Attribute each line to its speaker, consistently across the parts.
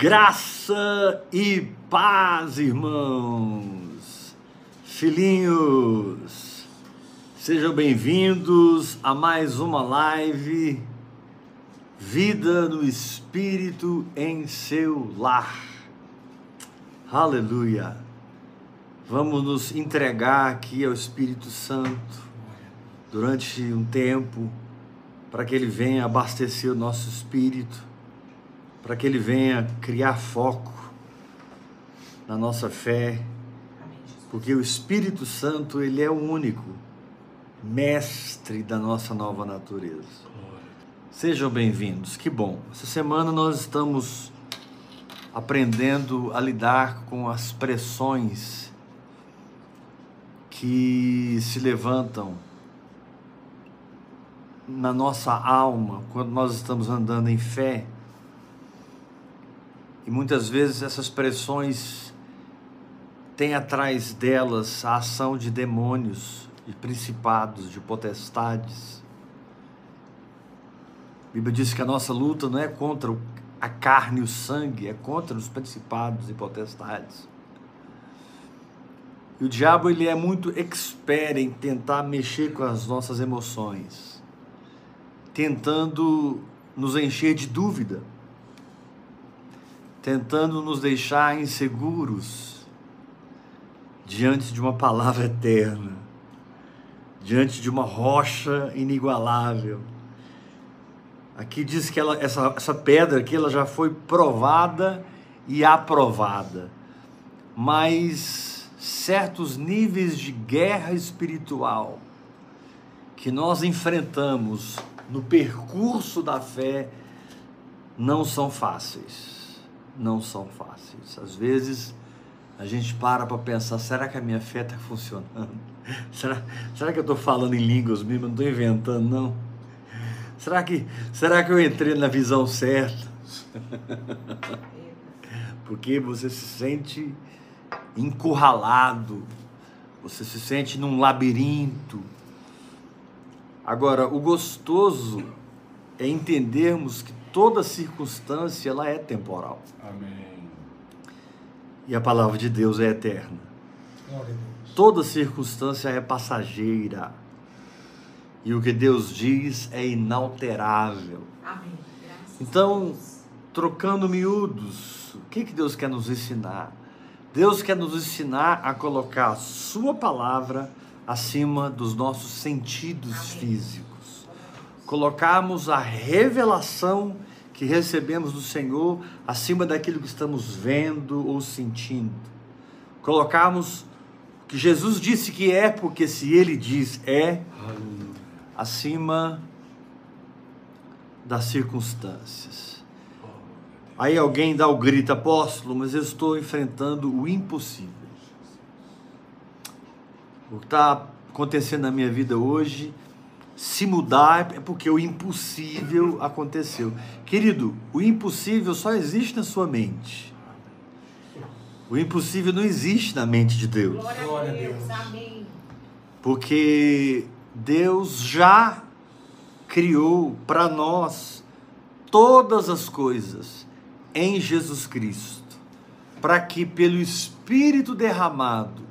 Speaker 1: Graça e paz, irmãos, filhinhos, sejam bem-vindos a mais uma live Vida no Espírito em seu lar. Aleluia. Vamos nos entregar aqui ao Espírito Santo durante um tempo para que ele venha abastecer o nosso espírito para que Ele venha criar foco na nossa fé, porque o Espírito Santo, Ele é o único mestre da nossa nova natureza. Sejam bem-vindos, que bom. Essa semana nós estamos aprendendo a lidar com as pressões que se levantam na nossa alma quando nós estamos andando em fé e muitas vezes essas pressões têm atrás delas a ação de demônios, de principados, de potestades. A Bíblia diz que a nossa luta não é contra a carne e o sangue, é contra os principados e potestades. E o diabo ele é muito expert em tentar mexer com as nossas emoções, tentando nos encher de dúvida tentando nos deixar inseguros diante de uma palavra eterna, diante de uma rocha inigualável. Aqui diz que ela, essa, essa pedra aqui ela já foi provada e aprovada, mas certos níveis de guerra espiritual que nós enfrentamos no percurso da fé não são fáceis não são fáceis. Às vezes a gente para para pensar: será que a minha fé está funcionando? Será, será que eu estou falando em línguas mesmo? Não estou inventando, não. Será que, será que eu entrei na visão certa? Porque você se sente encurralado, você se sente num labirinto. Agora, o gostoso é entendermos que toda circunstância ela é temporal. Amém. E a palavra de Deus é eterna. Toda circunstância é passageira. E o que Deus diz é inalterável. Amém. Então, trocando miúdos, o que, que Deus quer nos ensinar? Deus quer nos ensinar a colocar a Sua palavra acima dos nossos sentidos Amém. físicos. Colocarmos a revelação que recebemos do Senhor acima daquilo que estamos vendo ou sentindo. Colocarmos que Jesus disse que é, porque se ele diz é, acima das circunstâncias. Aí alguém dá o grito, apóstolo, mas eu estou enfrentando o impossível. O que está acontecendo na minha vida hoje se mudar é porque o impossível aconteceu. Querido, o impossível só existe na sua mente. O impossível não existe na mente de Deus. Glória a Deus. Amém. Porque Deus já criou para nós todas as coisas em Jesus Cristo, para que pelo Espírito derramado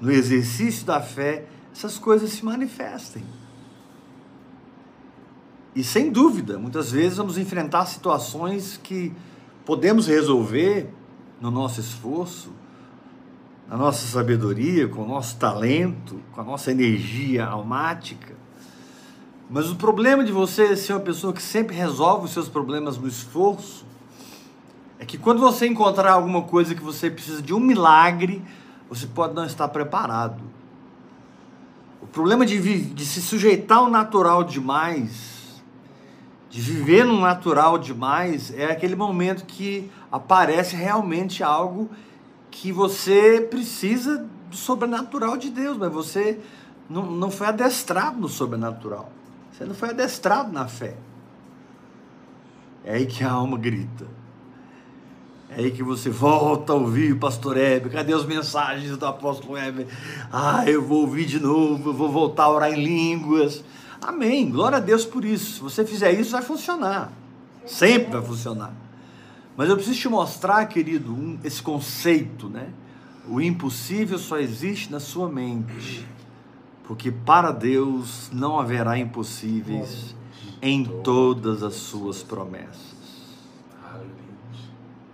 Speaker 1: no exercício da fé essas coisas se manifestem. E sem dúvida, muitas vezes vamos enfrentar situações que podemos resolver no nosso esforço, na nossa sabedoria, com o nosso talento, com a nossa energia almática. Mas o problema de você ser uma pessoa que sempre resolve os seus problemas no esforço é que quando você encontrar alguma coisa que você precisa de um milagre, você pode não estar preparado. O problema de, de se sujeitar ao natural demais de viver no natural demais é aquele momento que aparece realmente algo que você precisa do sobrenatural de Deus, mas você não, não foi adestrado no sobrenatural. Você não foi adestrado na fé. É aí que a alma grita. É aí que você volta a ouvir o pastor Heber. Cadê as mensagens do apóstolo Heber? Ah, eu vou ouvir de novo, eu vou voltar a orar em línguas. Amém. Glória a Deus por isso. Se você fizer isso, vai funcionar. Sempre vai funcionar. Mas eu preciso te mostrar, querido, um, esse conceito, né? O impossível só existe na sua mente. Porque para Deus não haverá impossíveis em todas as suas promessas.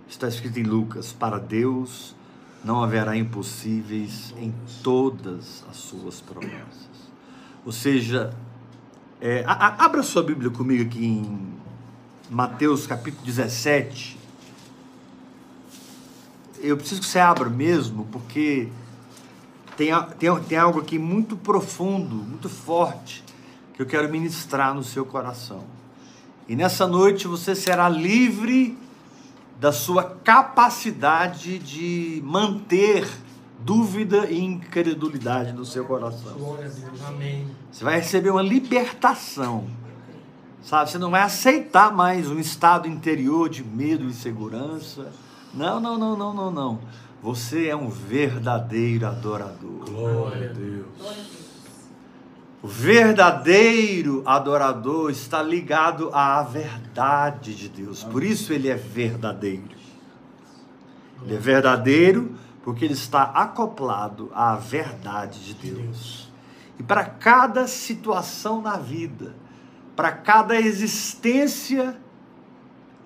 Speaker 1: Está escrito em Lucas: para Deus não haverá impossíveis em todas as suas promessas. Ou seja, é, a, a, abra sua Bíblia comigo aqui em Mateus capítulo 17. Eu preciso que você abra mesmo, porque tem, tem, tem algo aqui muito profundo, muito forte, que eu quero ministrar no seu coração. E nessa noite você será livre da sua capacidade de manter dúvida e incredulidade no seu coração. Glória a Deus. Amém. Você vai receber uma libertação. Sabe, você não vai aceitar mais um estado interior de medo e insegurança. Não, não, não, não, não, não. Você é um verdadeiro adorador. Glória a Deus. O verdadeiro adorador está ligado à verdade de Deus. Por isso ele é verdadeiro. Ele é verdadeiro porque ele está acoplado à verdade de Deus. E para cada situação na vida, para cada existência,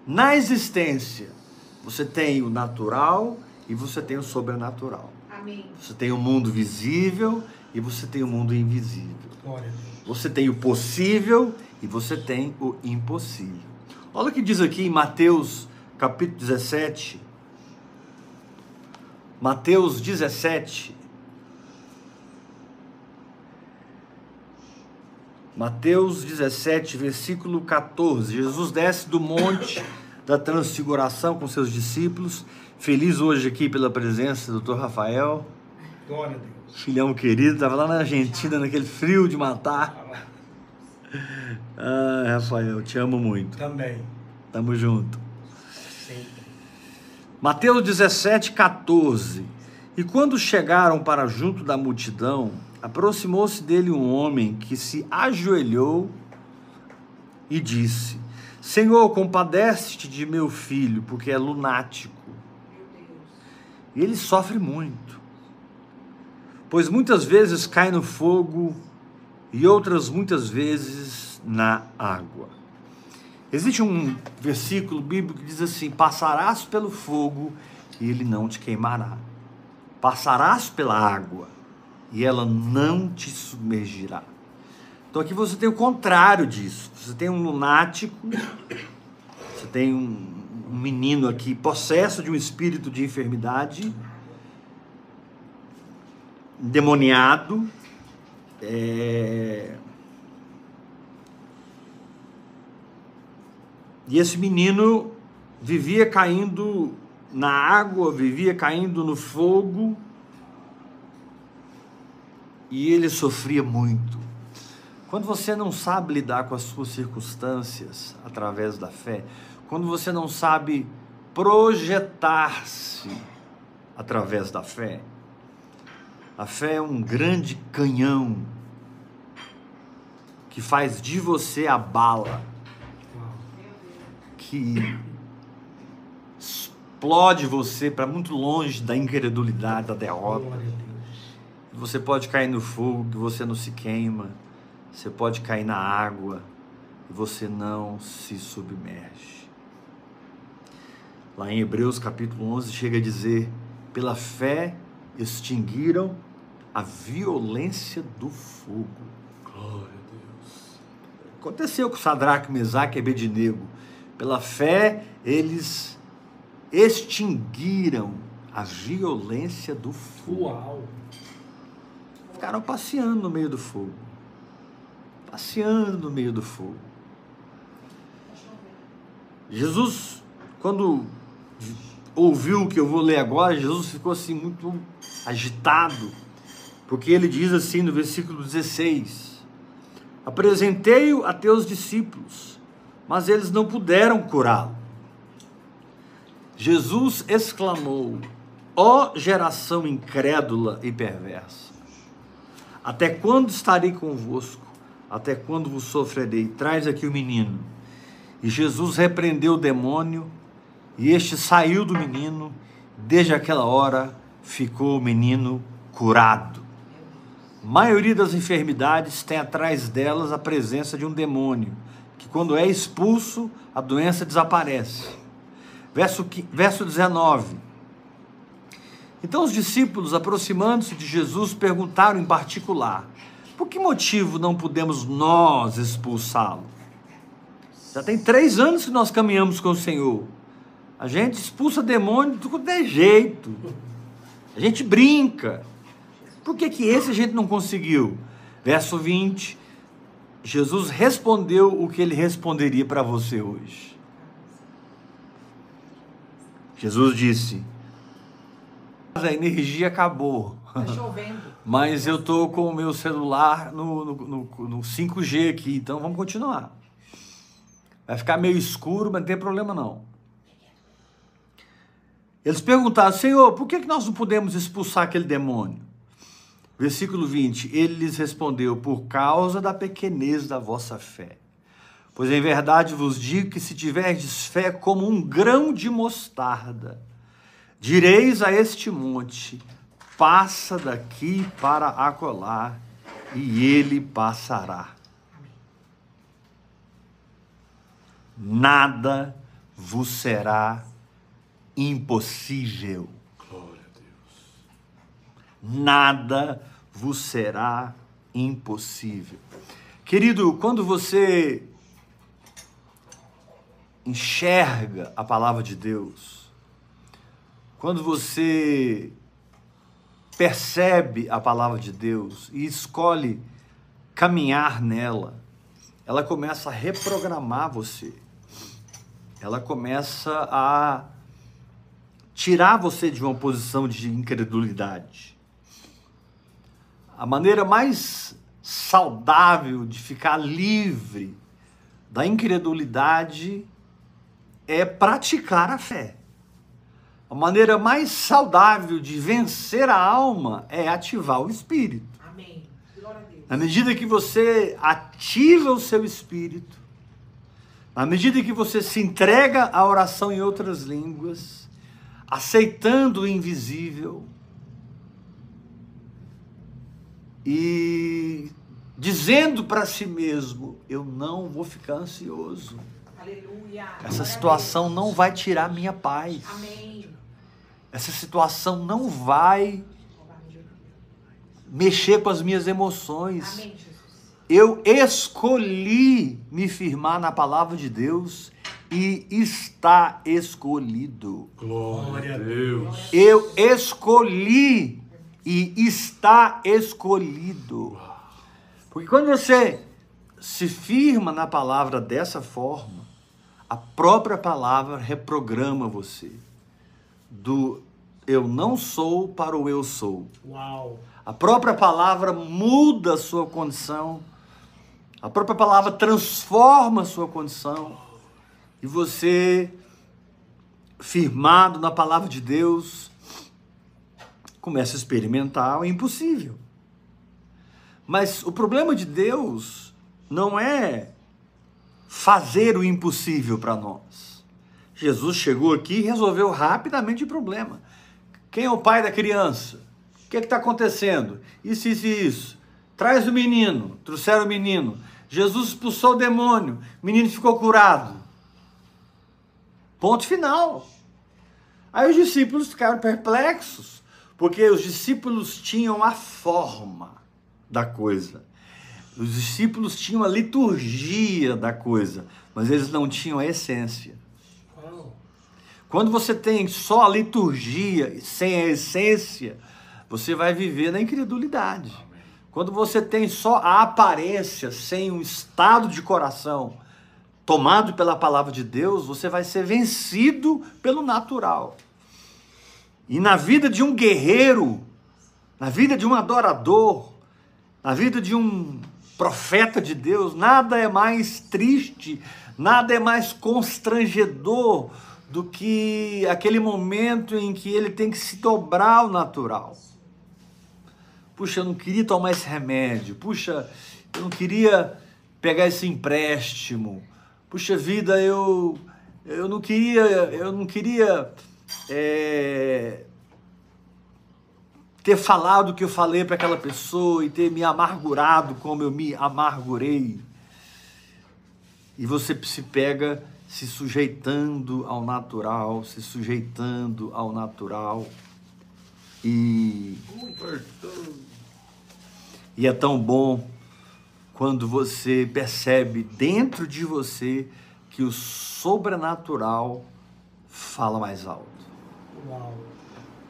Speaker 1: na existência, você tem o natural e você tem o sobrenatural. Amém. Você tem o mundo visível e você tem o mundo invisível. Você tem o possível e você tem o impossível. Olha o que diz aqui em Mateus capítulo 17. Mateus 17. Mateus 17, versículo 14. Jesus desce do monte da transfiguração com seus discípulos. Feliz hoje aqui pela presença do Dr. Rafael. Glória a Deus. Filhão querido, estava lá na Argentina, naquele frio de matar. Ah, Rafael, te amo muito.
Speaker 2: Também.
Speaker 1: Tamo junto. Mateus 17, 14. E quando chegaram para junto da multidão, aproximou-se dele um homem que se ajoelhou e disse: Senhor, compadece-te de meu filho, porque é lunático. E ele sofre muito pois muitas vezes cai no fogo e outras muitas vezes na água. Existe um versículo bíblico que diz assim: Passarás pelo fogo e ele não te queimará. Passarás pela água e ela não te submergirá. Então aqui você tem o contrário disso. Você tem um lunático, você tem um, um menino aqui possesso de um espírito de enfermidade endemoniado. É... E esse menino vivia caindo na água, vivia caindo no fogo, e ele sofria muito. Quando você não sabe lidar com as suas circunstâncias através da fé, quando você não sabe projetar-se através da fé, a fé é um grande canhão que faz de você a bala que explode você para muito longe da incredulidade, da derrota. Você pode cair no fogo que você não se queima. Você pode cair na água e você não se submerge. Lá em Hebreus capítulo 11 chega a dizer: pela fé extinguiram a violência do fogo. Glória a Deus. Aconteceu com Sadraque, Mesaque e Abednego. Pela fé, eles extinguiram a violência do fogo. Uau. Ficaram passeando no meio do fogo. Passeando no meio do fogo. Jesus, quando ouviu o que eu vou ler agora, Jesus ficou assim muito agitado, porque ele diz assim no versículo 16: Apresentei-o a teus discípulos, mas eles não puderam curá-lo. Jesus exclamou: Ó oh, geração incrédula e perversa, até quando estarei convosco? Até quando vos sofrerei? Traz aqui o menino. E Jesus repreendeu o demônio E este saiu do menino, desde aquela hora ficou o menino curado. A maioria das enfermidades tem atrás delas a presença de um demônio, que quando é expulso, a doença desaparece. Verso, verso 19. Então os discípulos, aproximando-se de Jesus, perguntaram em particular: por que motivo não podemos nós expulsá-lo? Já tem três anos que nós caminhamos com o Senhor. A gente expulsa demônio de tudo é jeito. A gente brinca. Por que, que esse a gente não conseguiu? Verso 20. Jesus respondeu o que ele responderia para você hoje. Jesus disse: A energia acabou. Está chovendo. Mas eu tô com o meu celular no, no, no, no 5G aqui, então vamos continuar. Vai ficar meio escuro, mas não tem problema não. Eles perguntaram, Senhor, por que nós não podemos expulsar aquele demônio? Versículo 20: Ele lhes respondeu: Por causa da pequenez da vossa fé. Pois em verdade vos digo que se tiverdes fé como um grão de mostarda, direis a este monte: passa daqui para acolá, e ele passará. Nada vos será impossível. Nada vos será impossível. Querido, quando você enxerga a palavra de Deus, quando você percebe a palavra de Deus e escolhe caminhar nela, ela começa a reprogramar você. Ela começa a tirar você de uma posição de incredulidade. A maneira mais saudável de ficar livre da incredulidade é praticar a fé. A maneira mais saudável de vencer a alma é ativar o espírito. Amém. Na medida que você ativa o seu espírito, na medida que você se entrega à oração em outras línguas, aceitando o invisível e dizendo para si mesmo: Eu não vou ficar ansioso. Aleluia. Essa situação não vai tirar minha paz. Amém. Essa situação não vai mexer com as minhas emoções. Amém, eu escolhi me firmar na palavra de Deus e está escolhido. Glória a Deus. Eu escolhi e está escolhido. Porque quando você se firma na palavra dessa forma, a própria palavra reprograma você do eu não sou para o eu sou. Uau. A própria palavra muda a sua condição. A própria palavra transforma a sua condição e você, firmado na palavra de Deus, começa a experimentar o impossível. Mas o problema de Deus não é fazer o impossível para nós. Jesus chegou aqui e resolveu rapidamente o problema. Quem é o pai da criança? O que é está acontecendo? Isso, isso e isso. Traz o menino. Trouxeram o menino. Jesus expulsou o demônio. O menino ficou curado. Ponto final. Aí os discípulos ficaram perplexos, porque os discípulos tinham a forma da coisa. Os discípulos tinham a liturgia da coisa, mas eles não tinham a essência. Quando você tem só a liturgia sem a essência, você vai viver na incredulidade. Quando você tem só a aparência sem um estado de coração, tomado pela palavra de Deus, você vai ser vencido pelo natural. E na vida de um guerreiro, na vida de um adorador, na vida de um profeta de Deus, nada é mais triste, nada é mais constrangedor do que aquele momento em que ele tem que se dobrar ao natural. Puxa, eu não queria tomar esse remédio. Puxa, eu não queria pegar esse empréstimo puxa vida, eu Eu não queria, eu não queria é, ter falado o que eu falei para aquela pessoa e ter me amargurado como eu me amargurei. E você se pega se sujeitando ao natural, se sujeitando ao natural. E, e é tão bom quando você percebe dentro de você que o sobrenatural fala mais alto. Uau.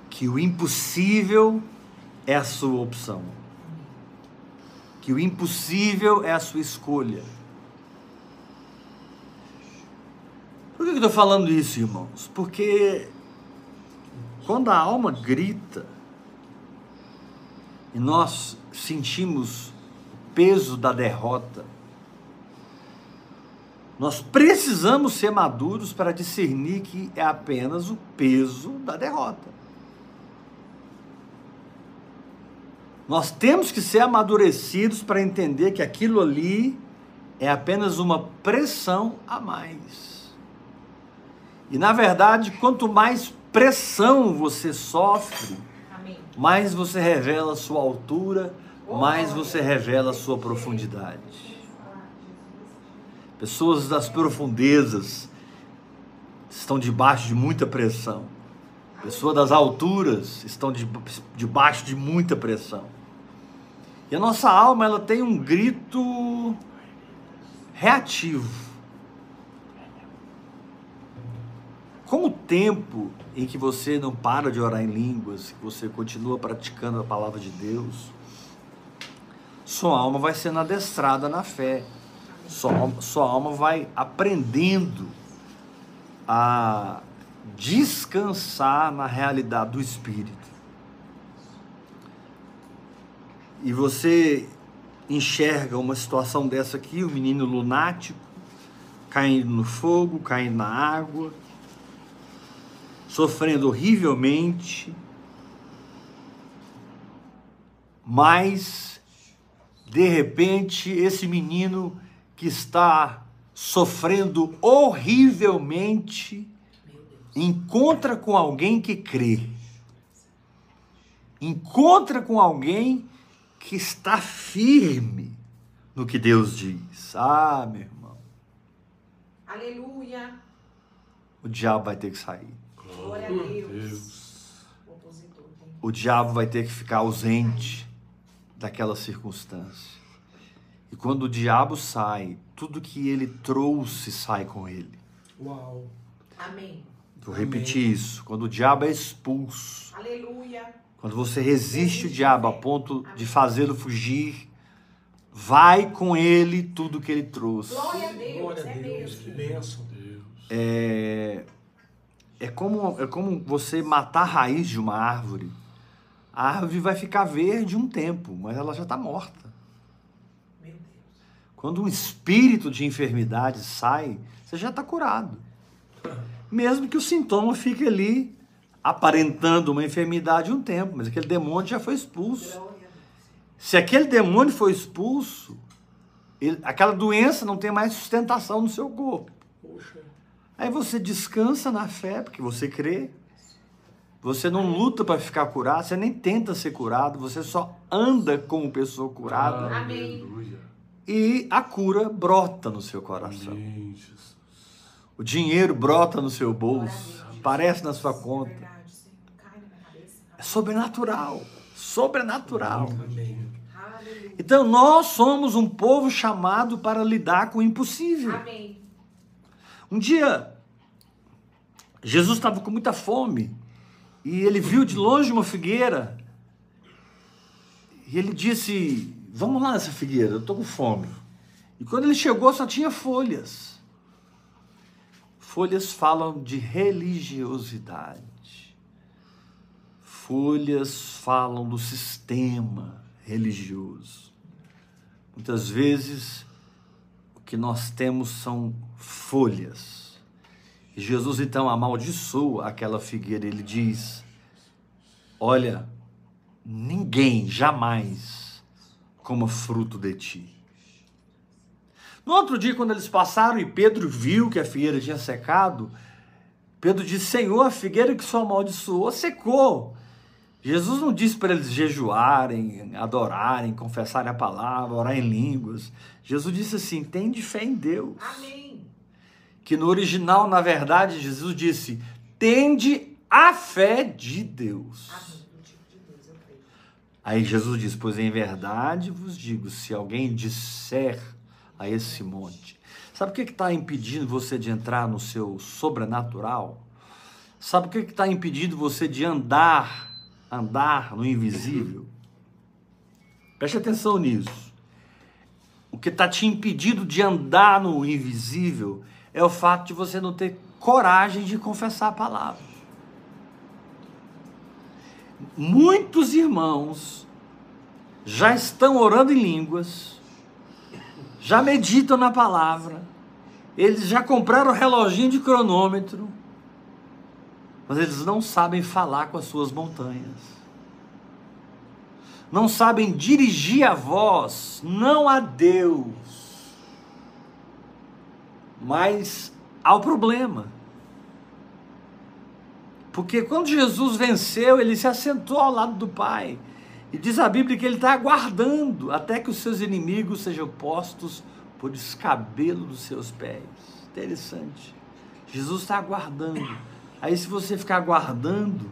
Speaker 1: Que o impossível é a sua opção. Que o impossível é a sua escolha. Por que eu estou falando isso, irmãos? Porque quando a alma grita e nós sentimos o peso da derrota, nós precisamos ser maduros para discernir que é apenas o peso da derrota. Nós temos que ser amadurecidos para entender que aquilo ali é apenas uma pressão a mais. E na verdade, quanto mais pressão você sofre, mais você revela a sua altura, mais você revela a sua profundidade. Pessoas das profundezas estão debaixo de muita pressão. Pessoas das alturas estão de, debaixo de muita pressão. E a nossa alma ela tem um grito reativo. Com o tempo em que você não para de orar em línguas, que você continua praticando a palavra de Deus, sua alma vai sendo adestrada na fé sua, sua alma vai aprendendo a descansar na realidade do Espírito. E você enxerga uma situação dessa aqui, o um menino lunático, caindo no fogo, caindo na água, sofrendo horrivelmente, mas de repente esse menino que está sofrendo horrivelmente encontra com alguém que crê. Encontra com alguém que está firme no que Deus diz. Ah, meu irmão.
Speaker 2: Aleluia.
Speaker 1: O diabo vai ter que sair.
Speaker 2: Glória a Deus.
Speaker 1: O diabo vai ter que ficar ausente daquela circunstância. E quando o diabo sai, tudo que ele trouxe sai com ele.
Speaker 2: Uau. Amém.
Speaker 1: Vou repetir Amém. isso. Quando o diabo é expulso.
Speaker 2: Aleluia.
Speaker 1: Quando você resiste o diabo a ponto Amém. de fazê-lo fugir, vai com ele tudo que ele trouxe.
Speaker 2: Glória a Deus. Glória a é Deus.
Speaker 3: Que bênção, Deus.
Speaker 1: É, é, como, é como você matar a raiz de uma árvore. A árvore vai ficar verde um tempo, mas ela já está morta. Quando um espírito de enfermidade sai, você já está curado. Mesmo que o sintoma fique ali aparentando uma enfermidade um tempo, mas aquele demônio já foi expulso. Se aquele demônio foi expulso, ele, aquela doença não tem mais sustentação no seu corpo. Aí você descansa na fé, porque você crê. Você não luta para ficar curado, você nem tenta ser curado, você só anda como pessoa curada.
Speaker 2: Amém
Speaker 1: e a cura brota no seu coração. O dinheiro brota no seu bolso, aparece na sua conta. É sobrenatural, sobrenatural. Então nós somos um povo chamado para lidar com o impossível. Um dia Jesus estava com muita fome e ele viu de longe uma figueira e ele disse: Vamos lá nessa figueira, eu estou com fome. E quando ele chegou, só tinha folhas. Folhas falam de religiosidade. Folhas falam do sistema religioso. Muitas vezes, o que nós temos são folhas. E Jesus então amaldiçoa aquela figueira. Ele diz: Olha, ninguém jamais coma fruto de ti. No outro dia, quando eles passaram e Pedro viu que a figueira tinha secado, Pedro disse: Senhor, a figueira que só amaldiçoou secou. Jesus não disse para eles jejuarem, adorarem, confessarem a palavra, orar em línguas. Jesus disse assim: tem de fé em Deus.
Speaker 2: Amém.
Speaker 1: Que no original, na verdade, Jesus disse: tende a fé de Deus.
Speaker 2: Amém.
Speaker 1: Aí Jesus diz: Pois em verdade vos digo, se alguém disser a esse monte, sabe o que está impedindo você de entrar no seu sobrenatural? Sabe o que está impedindo você de andar andar no invisível. Preste atenção nisso. O que está te impedindo de andar no invisível é o fato de você não ter coragem de confessar a palavra. Muitos irmãos já estão orando em línguas, já meditam na palavra, eles já compraram reloginho de cronômetro, mas eles não sabem falar com as suas montanhas. Não sabem dirigir a voz, não a Deus, mas ao problema. Porque quando Jesus venceu, ele se assentou ao lado do Pai. E diz a Bíblia que ele está aguardando até que os seus inimigos sejam postos por escabelo dos seus pés. Interessante. Jesus está aguardando Aí se você ficar aguardando,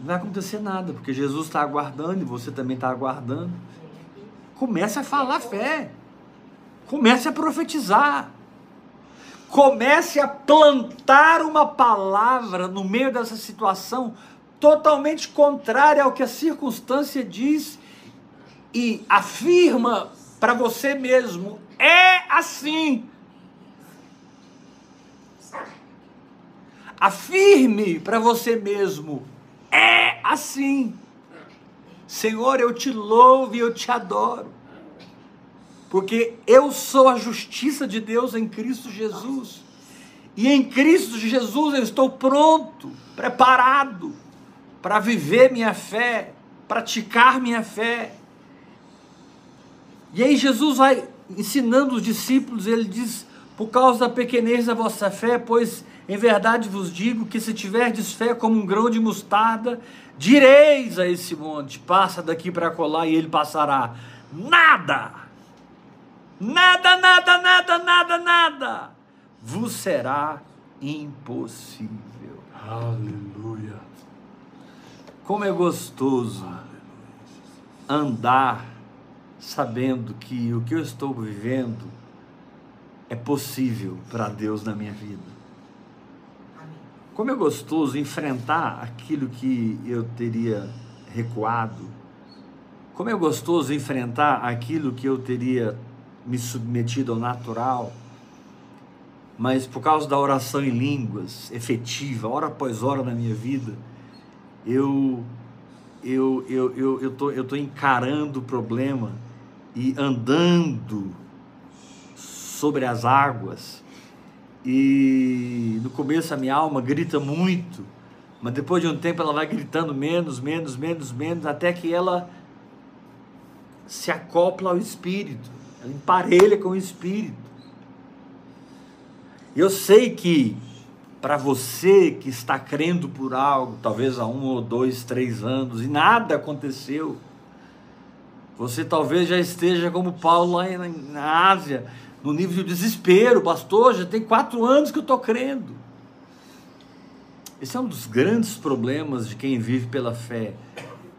Speaker 1: não vai acontecer nada, porque Jesus está aguardando e você também está aguardando. Comece a falar fé. Comece a profetizar. Comece a plantar uma palavra no meio dessa situação totalmente contrária ao que a circunstância diz e afirma para você mesmo: é assim. Afirme para você mesmo: é assim. Senhor, eu te louvo e eu te adoro, porque eu sou a justiça de Deus em Cristo Jesus. E em Cristo Jesus eu estou pronto, preparado para viver minha fé, praticar minha fé. E aí Jesus vai ensinando os discípulos, ele diz: por causa da pequenez da vossa fé, pois em verdade vos digo que se tiverdes fé como um grão de mostarda, direis a esse monte: passa daqui para colar e ele passará. Nada, nada, nada, nada, nada, nada vos será impossível.
Speaker 3: Aleluia.
Speaker 1: Como é gostoso andar sabendo que o que eu estou vivendo é possível para Deus na minha vida. Como é gostoso enfrentar aquilo que eu teria recuado. Como é gostoso enfrentar aquilo que eu teria me submetido ao natural. Mas por causa da oração em línguas efetiva, hora após hora na minha vida, eu eu eu eu, eu tô eu tô encarando o problema e andando sobre as águas e no começo a minha alma grita muito, mas depois de um tempo ela vai gritando menos, menos, menos, menos, até que ela se acopla ao Espírito, emparelha com o Espírito. Eu sei que para você que está crendo por algo, talvez há um ou dois, três anos, e nada aconteceu, você talvez já esteja como Paulo lá na Ásia, no nível de desespero, pastor, já tem quatro anos que eu estou crendo. Esse é um dos grandes problemas de quem vive pela fé,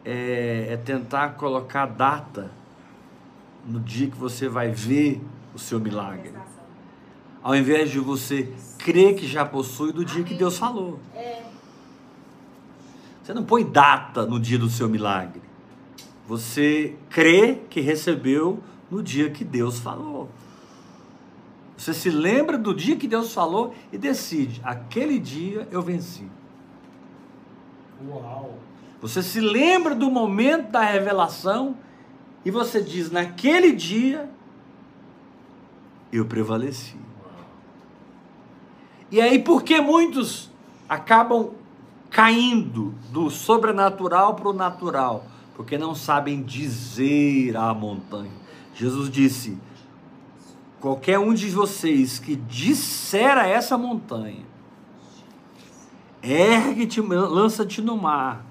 Speaker 1: é, é tentar colocar data no dia que você vai ver o seu milagre. Ao invés de você crer que já possui do dia que Deus falou. Você não põe data no dia do seu milagre. Você crê que recebeu no dia que Deus falou. Você se lembra do dia que Deus falou e decide: aquele dia eu venci.
Speaker 3: Uau!
Speaker 1: Você se lembra do momento da revelação e você diz: naquele dia eu prevaleci. E aí, por que muitos acabam caindo do sobrenatural para o natural? Porque não sabem dizer à montanha. Jesus disse: qualquer um de vocês que disser a essa montanha, ergue-te, lança-te no mar.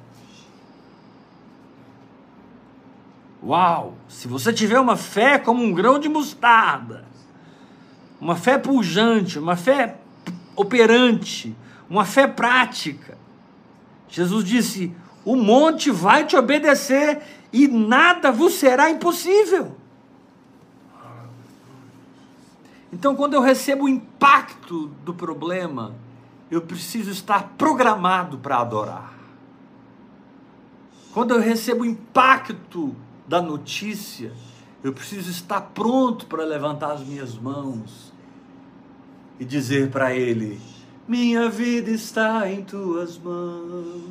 Speaker 1: Uau! Se você tiver uma fé como um grão de mostarda, uma fé pujante, uma fé operante, uma fé prática. Jesus disse: o monte vai te obedecer e nada vos será impossível. Então, quando eu recebo o impacto do problema, eu preciso estar programado para adorar. Quando eu recebo o impacto da notícia, eu preciso estar pronto para levantar as minhas mãos e dizer para Ele: Minha vida está em tuas mãos,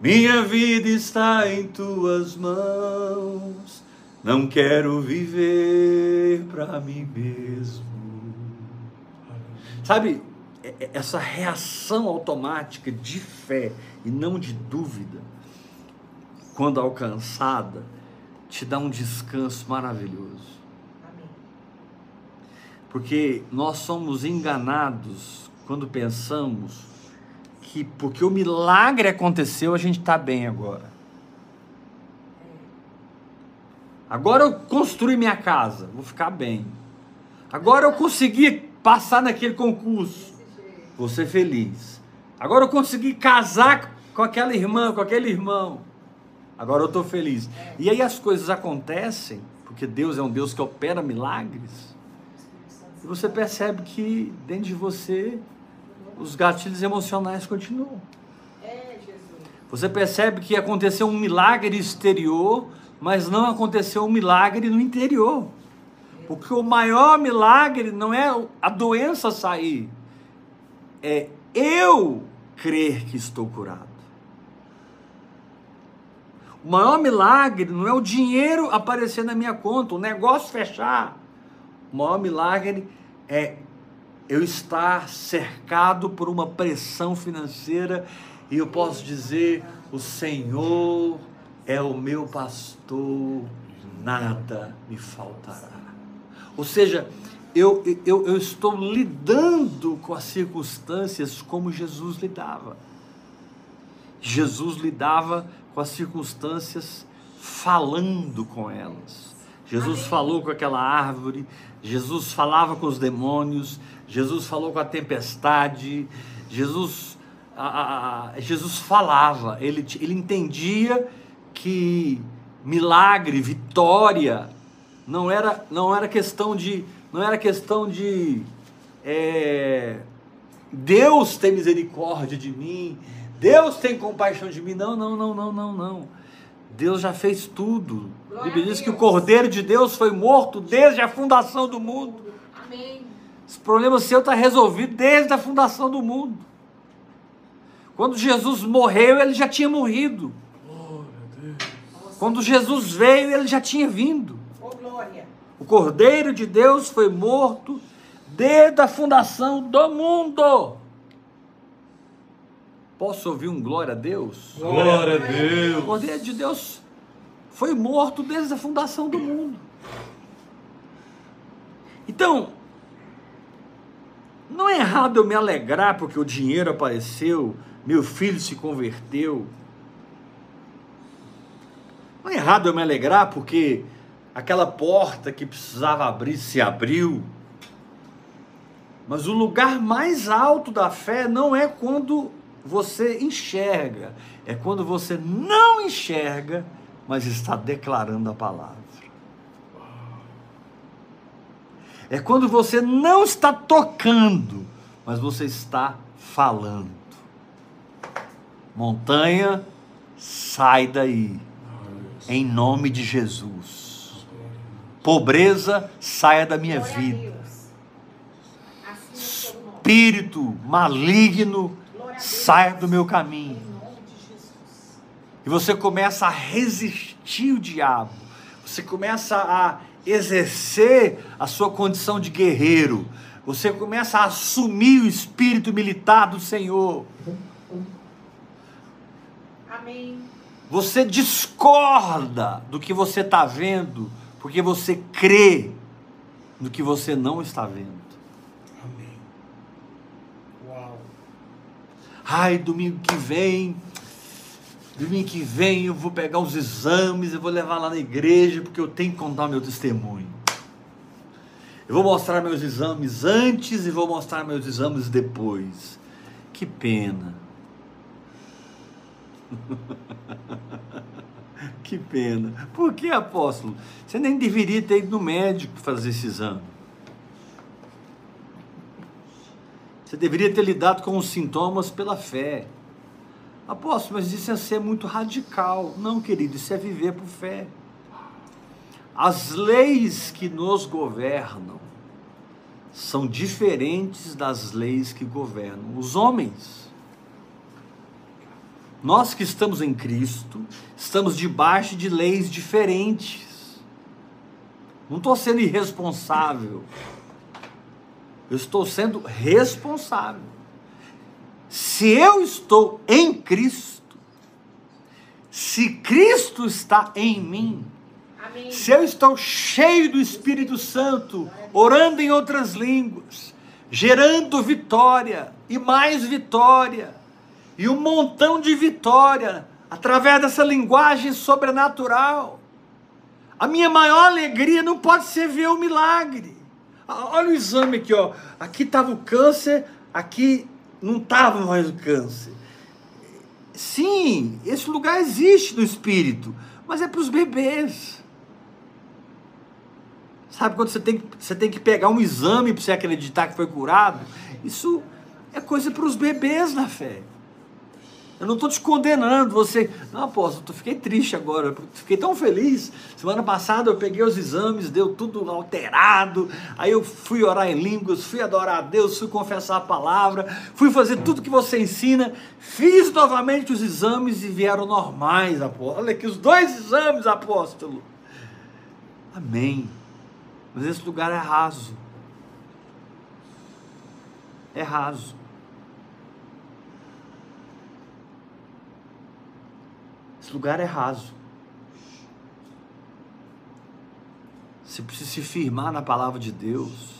Speaker 1: minha vida está em tuas mãos, não quero viver para mim mesmo. Sabe, é, é, essa reação automática de fé e não de dúvida, quando alcançada, te dá um descanso maravilhoso. Porque nós somos enganados quando pensamos que porque o milagre aconteceu, a gente está bem agora. Agora eu construí minha casa, vou ficar bem. Agora eu consegui passar naquele concurso, vou ser feliz. Agora eu consegui casar com aquela irmã, com aquele irmão. Agora eu estou feliz. E aí as coisas acontecem, porque Deus é um Deus que opera milagres. E você percebe que dentro de você os gatilhos emocionais continuam. Você percebe que aconteceu um milagre exterior, mas não aconteceu um milagre no interior. Porque o maior milagre não é a doença sair, é eu crer que estou curado. O maior milagre não é o dinheiro aparecer na minha conta, o negócio fechar. O maior milagre é eu estar cercado por uma pressão financeira e eu posso dizer: o Senhor é o meu pastor, nada me faltará. Ou seja, eu, eu, eu estou lidando com as circunstâncias como Jesus lidava. Jesus lidava com as circunstâncias falando com elas. Jesus Amém. falou com aquela árvore, Jesus falava com os demônios, Jesus falou com a tempestade, Jesus, a, a, Jesus falava, ele, ele entendia que milagre, vitória, não era, não era questão de, não era questão de é, Deus tem misericórdia de mim, Deus tem compaixão de mim. Não, não, não, não, não, não. Deus já fez tudo. A Bíblia diz que o Cordeiro de Deus foi morto desde a fundação do mundo. Amém. Esse problema seu está resolvido desde a fundação do mundo. Quando Jesus morreu, ele já tinha morrido. Quando Jesus veio, ele já tinha vindo. O Cordeiro de Deus foi morto desde a fundação do mundo. Posso ouvir um glória a Deus?
Speaker 3: Glória a Deus.
Speaker 1: O Cordeiro de Deus foi morto desde a fundação do mundo. Então, não é errado eu me alegrar porque o dinheiro apareceu, meu filho se converteu. Não é errado eu me alegrar porque aquela porta que precisava abrir se abriu. Mas o lugar mais alto da fé não é quando você enxerga, é quando você não enxerga, mas está declarando a palavra. É quando você não está tocando, mas você está falando. Montanha, sai daí, em nome de Jesus. Pobreza, saia da minha vida. Espírito maligno, saia do meu caminho. E você começa a resistir o diabo. Você começa a exercer a sua condição de guerreiro. Você começa a assumir o espírito militar do Senhor. Amém. Você discorda do que você está vendo, porque você crê do que você não está vendo.
Speaker 3: Amém. Uau.
Speaker 1: Ai, domingo que vem, domingo que vem eu vou pegar os exames, eu vou levar lá na igreja, porque eu tenho que contar meu testemunho. Eu vou mostrar meus exames antes e vou mostrar meus exames depois. Que pena. que pena. Por que, apóstolo? Você nem deveria ter ido no médico fazer esse exame. Você deveria ter lidado com os sintomas pela fé. Apóstolo, mas isso é ser muito radical. Não, querido, isso é viver por fé. As leis que nos governam são diferentes das leis que governam os homens. Nós que estamos em Cristo, estamos debaixo de leis diferentes. Não estou sendo irresponsável. Eu estou sendo responsável. Se eu estou em Cristo, se Cristo está em mim, se eu estou cheio do Espírito Santo, orando em outras línguas, gerando vitória e mais vitória, e um montão de vitória através dessa linguagem sobrenatural. A minha maior alegria não pode ser ver o milagre. Olha o exame aqui, ó. Aqui estava o câncer, aqui não estava mais o câncer. Sim, esse lugar existe no espírito, mas é para os bebês. Sabe quando você tem, você tem que pegar um exame para você acreditar que foi curado? Isso é coisa para os bebês na fé. Eu não estou te condenando, você. Não, apóstolo, eu fiquei triste agora, fiquei tão feliz. Semana passada eu peguei os exames, deu tudo alterado. Aí eu fui orar em línguas, fui adorar a Deus, fui confessar a palavra, fui fazer tudo que você ensina. Fiz novamente os exames e vieram normais, apóstolo. Olha aqui, os dois exames, apóstolo. Amém. Mas esse lugar é raso. É raso. Lugar é raso. Você precisa se firmar na palavra de Deus,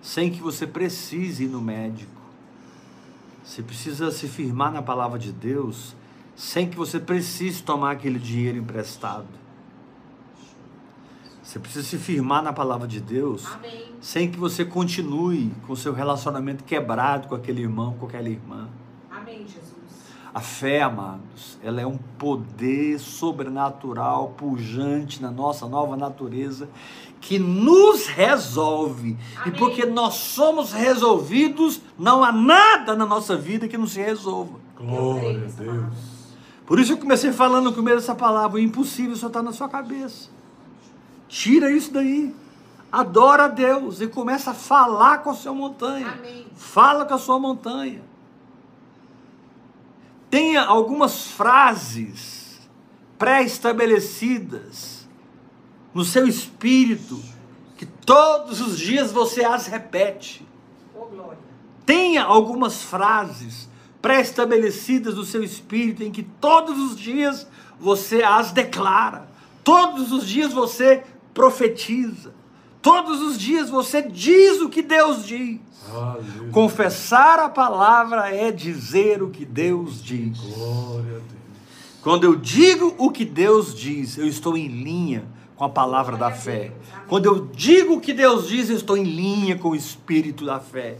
Speaker 1: sem que você precise ir no médico. Você precisa se firmar na palavra de Deus, sem que você precise tomar aquele dinheiro emprestado. Você precisa se firmar na palavra de Deus, Amém. sem que você continue com seu relacionamento quebrado com aquele irmão, com aquela irmã. A fé, amados, ela é um poder sobrenatural, pujante na nossa nova natureza, que nos resolve. Amém. E porque nós somos resolvidos, não há nada na nossa vida que não se resolva.
Speaker 3: Glória a Deus.
Speaker 1: Por isso eu comecei falando no começo dessa palavra: o impossível só está na sua cabeça. Tira isso daí. Adora a Deus e começa a falar com a sua montanha. Amém. Fala com a sua montanha. Tenha algumas frases pré-estabelecidas no seu espírito que todos os dias você as repete.
Speaker 2: Oh,
Speaker 1: Tenha algumas frases pré-estabelecidas no seu espírito em que todos os dias você as declara. Todos os dias você profetiza. Todos os dias você diz o que Deus diz. Aleluia. Confessar a palavra é dizer o que Deus diz.
Speaker 3: Glória a Deus.
Speaker 1: Quando eu digo o que Deus diz, eu estou em linha com a palavra da fé. Quando eu digo o que Deus diz, eu estou em linha com o espírito da fé.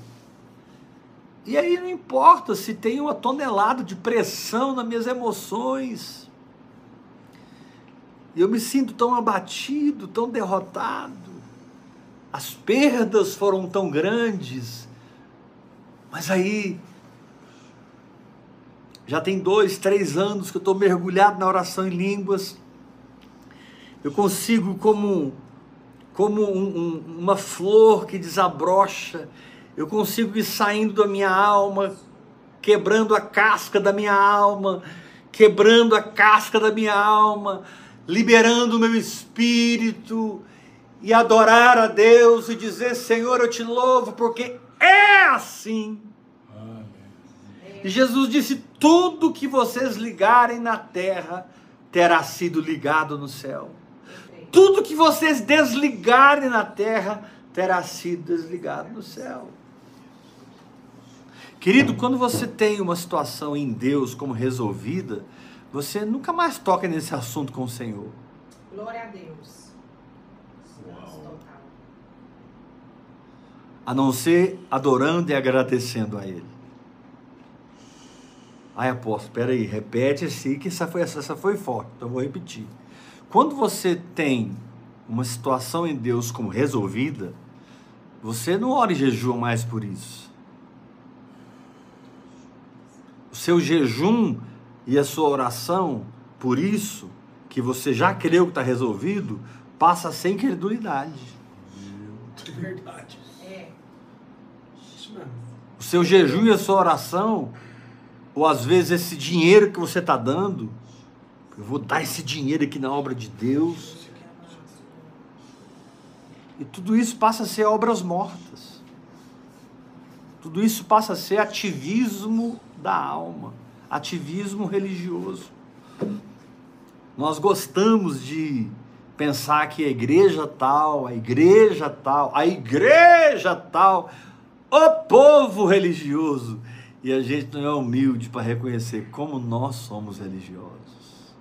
Speaker 1: E aí não importa se tem uma tonelada de pressão nas minhas emoções e eu me sinto tão abatido, tão derrotado. As perdas foram tão grandes. Mas aí, já tem dois, três anos que eu estou mergulhado na oração em línguas. Eu consigo, como, como um, um, uma flor que desabrocha, eu consigo ir saindo da minha alma, quebrando a casca da minha alma, quebrando a casca da minha alma, liberando o meu espírito e adorar a Deus e dizer: Senhor, eu te louvo, porque é assim. E Jesus disse: Tudo que vocês ligarem na terra terá sido ligado no céu. tudo que vocês desligarem na terra terá sido desligado no céu. Querido, quando você tem uma situação em Deus como resolvida, você nunca mais toca nesse assunto com o Senhor.
Speaker 2: Glória a Deus.
Speaker 1: A não ser adorando e agradecendo a Ele. Ai, apóstolo, espera aí, repete assim que essa foi, essa foi forte, então eu vou repetir. Quando você tem uma situação em Deus como resolvida, você não ora e jejua mais por isso. O seu jejum e a sua oração, por isso, que você já creu que está resolvido, passa sem credulidade.
Speaker 3: É verdade.
Speaker 1: O seu jejum e a sua oração ou às vezes esse dinheiro que você está dando, eu vou dar esse dinheiro aqui na obra de Deus. E tudo isso passa a ser obras mortas. Tudo isso passa a ser ativismo da alma, ativismo religioso. Nós gostamos de pensar que a igreja tal, a igreja tal, a igreja tal, o povo religioso e a gente não é humilde para reconhecer como nós somos religiosos.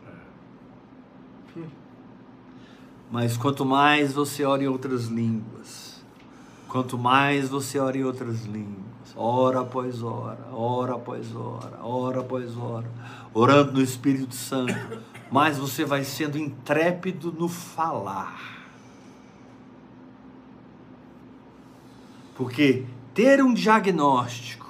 Speaker 1: Mas quanto mais você ora em outras línguas, quanto mais você ora em outras línguas, hora após hora, hora após hora, hora após hora, orando no Espírito Santo, mais você vai sendo intrépido no falar. Porque ter um diagnóstico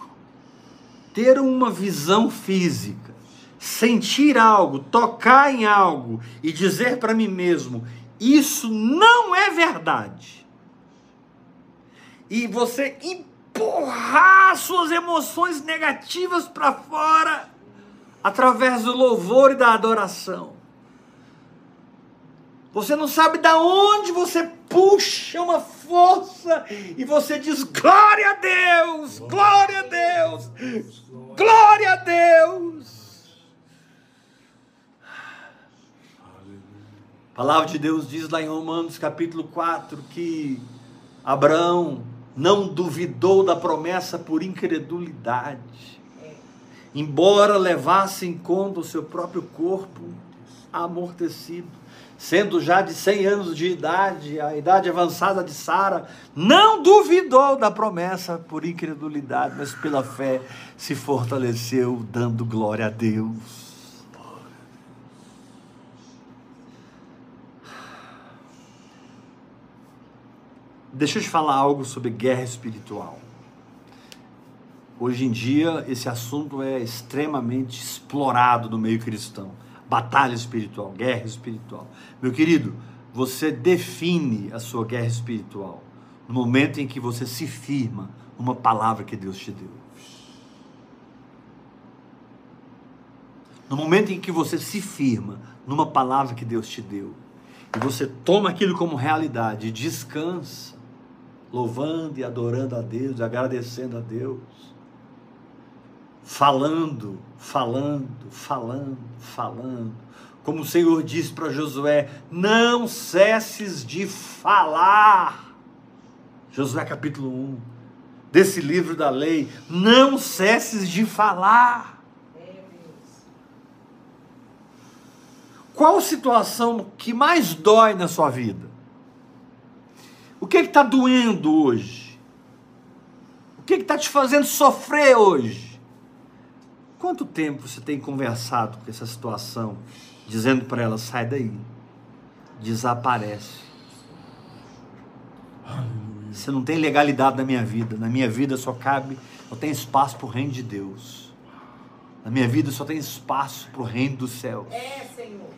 Speaker 1: ter uma visão física, sentir algo, tocar em algo e dizer para mim mesmo: isso não é verdade. E você empurrar suas emoções negativas para fora através do louvor e da adoração. Você não sabe da onde você puxa uma força e você diz: glória a Deus, glória a Deus, glória a Deus. A palavra de Deus diz lá em Romanos capítulo 4 que Abraão não duvidou da promessa por incredulidade, embora levasse em conta o seu próprio corpo amortecido sendo já de 100 anos de idade, a idade avançada de Sara, não duvidou da promessa por incredulidade, mas pela fé se fortaleceu, dando glória a Deus. Deixa eu te falar algo sobre guerra espiritual. Hoje em dia, esse assunto é extremamente explorado no meio cristão batalha espiritual, guerra espiritual. Meu querido, você define a sua guerra espiritual no momento em que você se firma numa palavra que Deus te deu. No momento em que você se firma numa palavra que Deus te deu, e você toma aquilo como realidade descansa, louvando e adorando a Deus, agradecendo a Deus, falando, falando, falando, falando. Como o Senhor disse para Josué: não cesses de falar. Josué capítulo 1, desse livro da lei, não cesses de falar. Qual a situação que mais dói na sua vida? O que é está doendo hoje? O que é está te fazendo sofrer hoje? Quanto tempo você tem conversado com essa situação, dizendo para ela: sai daí, desaparece. Você não tem legalidade na minha vida. Na minha vida só cabe, só tem espaço para o reino de Deus. Na minha vida só tem espaço para o reino dos céus.
Speaker 2: É, Senhor.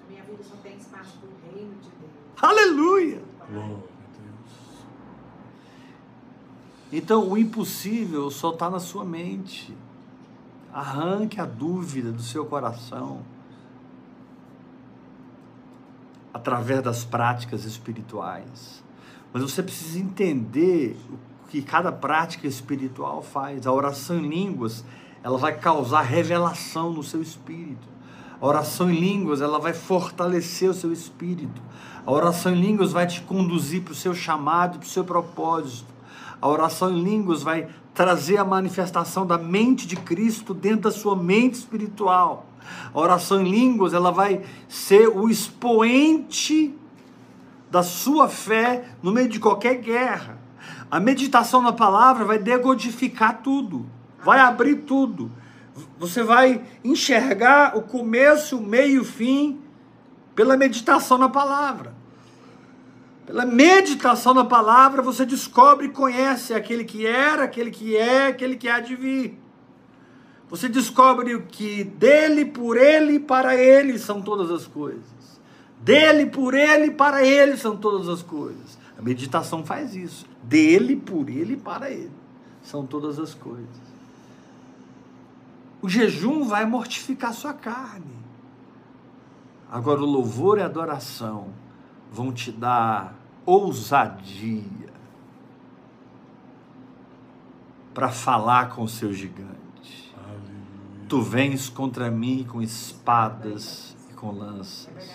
Speaker 2: Na minha vida só tem espaço para o reino de Deus.
Speaker 1: Aleluia! Então, o impossível só está na sua mente. Arranque a dúvida do seu coração através das práticas espirituais. Mas você precisa entender o que cada prática espiritual faz. A oração em línguas, ela vai causar revelação no seu espírito. A oração em línguas, ela vai fortalecer o seu espírito. A oração em línguas vai te conduzir para o seu chamado, para o seu propósito. A oração em línguas vai trazer a manifestação da mente de Cristo dentro da sua mente espiritual. A oração em línguas, ela vai ser o expoente da sua fé no meio de qualquer guerra. A meditação na palavra vai decodificar tudo, vai abrir tudo. Você vai enxergar o começo, o meio e o fim pela meditação na palavra. Pela meditação na palavra, você descobre e conhece aquele que era, aquele que é, aquele que há de vir. Você descobre que dele, por ele e para ele são todas as coisas. Dele, por ele e para ele são todas as coisas. A meditação faz isso. Dele, por ele e para ele são todas as coisas. O jejum vai mortificar sua carne. Agora, o louvor e a adoração vão te dar ousadia para falar com o seu gigante. Aleluia. Tu vens contra mim com espadas e com lanças.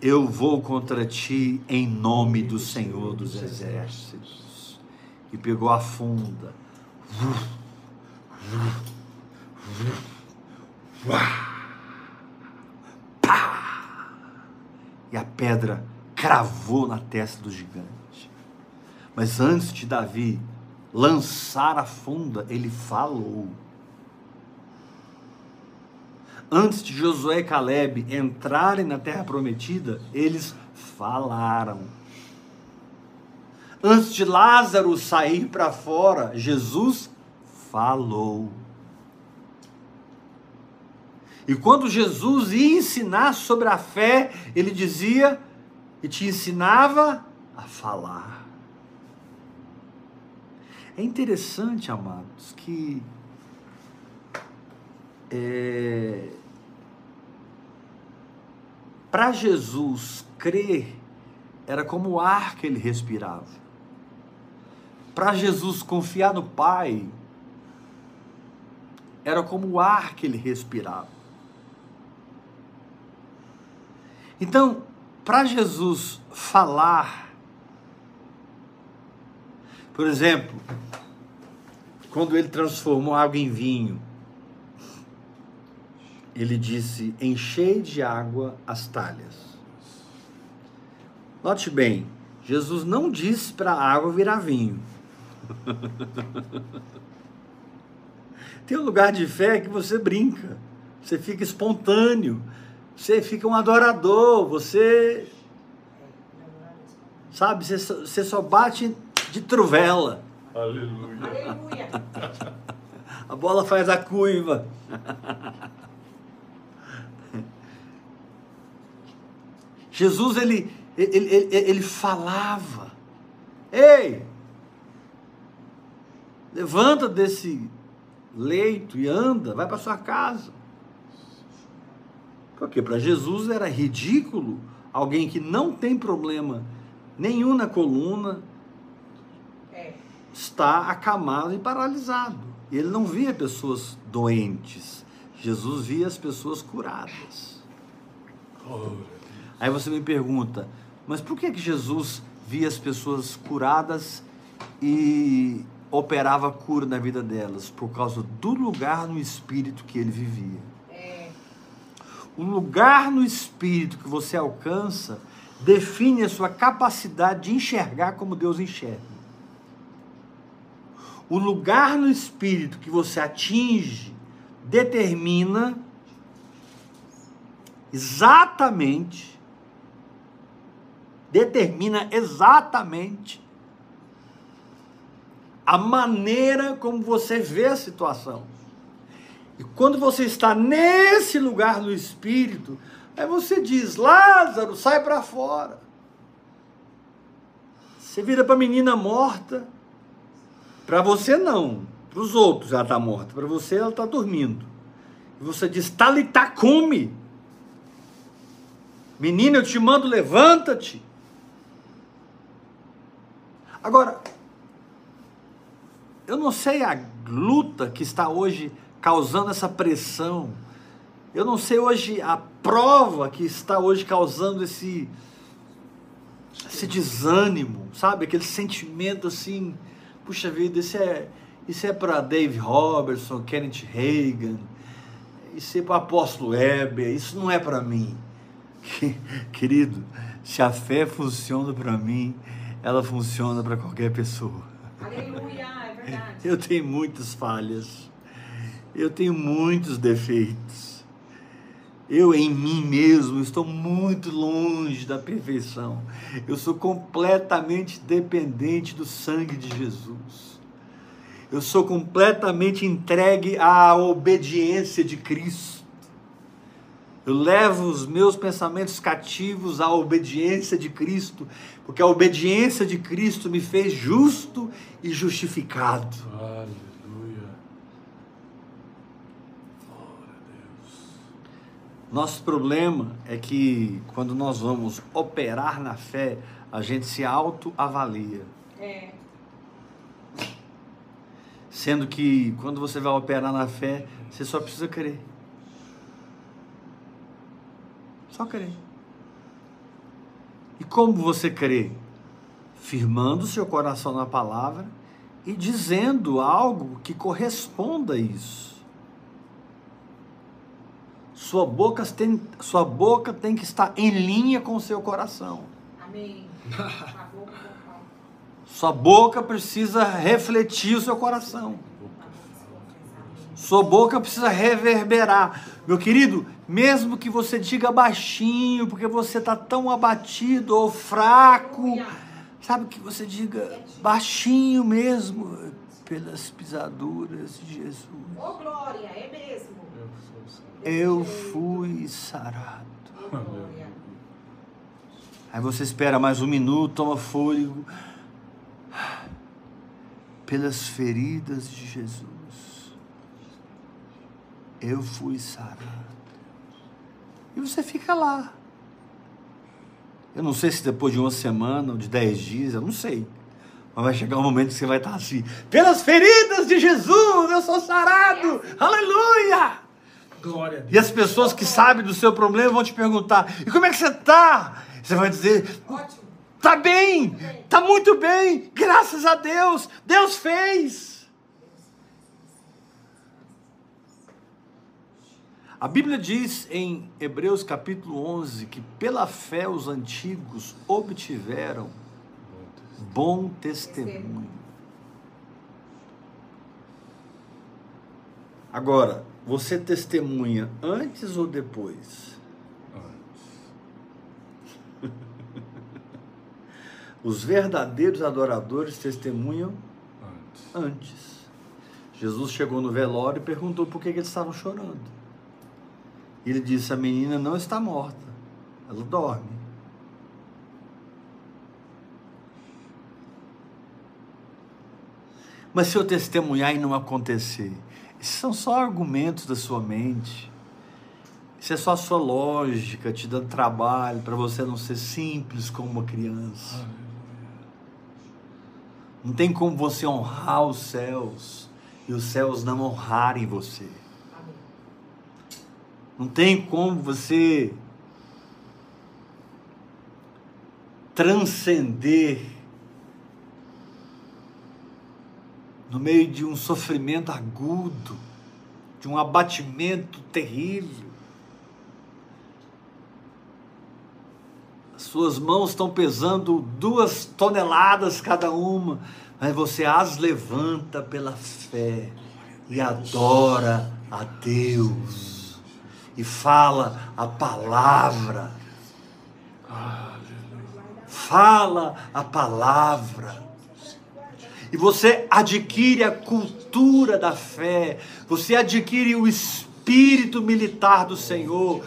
Speaker 1: Eu vou contra ti em nome do Senhor dos Exércitos. E pegou a funda. E a pedra cravou na testa do gigante. Mas antes de Davi lançar a funda, ele falou. Antes de Josué e Caleb entrarem na terra prometida, eles falaram. Antes de Lázaro sair para fora, Jesus falou. E quando Jesus ia ensinar sobre a fé, ele dizia: e te ensinava a falar. É interessante, amados, que é, para Jesus crer era como o ar que ele respirava. Para Jesus confiar no Pai era como o ar que ele respirava. Então, para Jesus falar, por exemplo, quando ele transformou água em vinho, ele disse: Enchei de água as talhas. Note bem, Jesus não disse para a água virar vinho. Tem um lugar de fé que você brinca, você fica espontâneo, você fica um adorador, você. Sabe, você só, você só bate de truvela.
Speaker 3: Aleluia.
Speaker 1: Aleluia. A bola faz a curva. Jesus, ele, ele, ele, ele falava. Ei! Levanta desse leito e anda, vai para sua casa. Porque para Jesus era ridículo alguém que não tem problema nenhum na coluna é. está acamado e paralisado. Ele não via pessoas doentes. Jesus via as pessoas curadas. Aí você me pergunta, mas por que, que Jesus via as pessoas curadas e operava cura na vida delas? Por causa do lugar no espírito que ele vivia o lugar no espírito que você alcança define a sua capacidade de enxergar como Deus enxerga. O lugar no espírito que você atinge determina exatamente determina exatamente a maneira como você vê a situação. E quando você está nesse lugar do Espírito, aí você diz: Lázaro, sai para fora. Você vira para a menina morta. Para você não. Para os outros ela está morta. Para você ela está dormindo. E você diz: Talita, come. Menina, eu te mando, levanta-te. Agora, eu não sei a luta que está hoje causando essa pressão. Eu não sei hoje a prova que está hoje causando esse esse desânimo, sabe? Aquele sentimento assim, puxa vida, isso é isso é para Dave Robertson, Kenneth Reagan, isso é para o apóstolo Weber, isso não é para mim. Querido, se a fé funciona para mim, ela funciona para qualquer pessoa.
Speaker 2: Aleluia, é verdade.
Speaker 1: Eu tenho muitas falhas. Eu tenho muitos defeitos. Eu em mim mesmo estou muito longe da perfeição. Eu sou completamente dependente do sangue de Jesus. Eu sou completamente entregue à obediência de Cristo. Eu levo os meus pensamentos cativos à obediência de Cristo, porque a obediência de Cristo me fez justo e justificado.
Speaker 3: Aleluia.
Speaker 1: Glória a Deus. Nosso problema é que quando nós vamos operar na fé, a gente se autoavalia.
Speaker 2: É.
Speaker 1: Sendo que quando você vai operar na fé, você só precisa crer. Só crer. E como você crê? Firmando seu coração na palavra e dizendo algo que corresponda a isso. Sua boca tem, sua boca tem que estar em linha com o seu coração.
Speaker 2: Amém.
Speaker 1: Sua boca precisa refletir o seu coração. Sua boca precisa reverberar. Meu querido, mesmo que você diga baixinho, porque você está tão abatido ou fraco, sabe que você diga baixinho mesmo, pelas pisaduras de Jesus.
Speaker 2: Oh, glória, é mesmo.
Speaker 1: Eu fui sarado. Aí você espera mais um minuto, toma fôlego. Pelas feridas de Jesus eu fui sarado. E você fica lá. Eu não sei se depois de uma semana ou de dez dias, eu não sei. Mas vai chegar um momento que você vai estar assim: pelas feridas de Jesus, eu sou sarado. Aleluia!
Speaker 3: Glória a Deus.
Speaker 1: E as pessoas que sabem do seu problema vão te perguntar: e como é que você está? Você vai dizer:
Speaker 2: Ótimo.
Speaker 1: Tá bem, tá muito bem, graças a Deus, Deus fez. A Bíblia diz em Hebreus capítulo 11 que pela fé os antigos obtiveram bom testemunho. Agora, você testemunha antes ou depois?
Speaker 3: Antes.
Speaker 1: Os verdadeiros adoradores testemunham
Speaker 3: Antes.
Speaker 1: antes. Jesus chegou no velório e perguntou por que, que eles estavam chorando. Ele disse: A menina não está morta, ela dorme. Mas se eu testemunhar e não acontecer, esses são só argumentos da sua mente. Isso é só a sua lógica te dando trabalho para você não ser simples como uma criança. Não tem como você honrar os céus e os céus não honrarem você. Não tem como você transcender no meio de um sofrimento agudo, de um abatimento terrível. As suas mãos estão pesando duas toneladas cada uma, mas você as levanta pela fé e adora a Deus e fala a palavra. Fala a palavra. E você adquire a cultura da fé, você adquire o espírito militar do Senhor,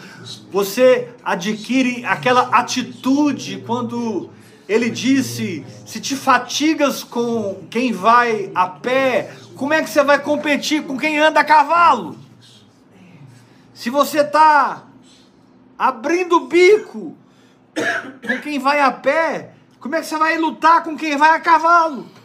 Speaker 1: você adquire aquela atitude quando ele disse: se te fatigas com quem vai a pé, como é que você vai competir com quem anda a cavalo? Se você está abrindo o bico com quem vai a pé, como é que você vai lutar com quem vai a cavalo?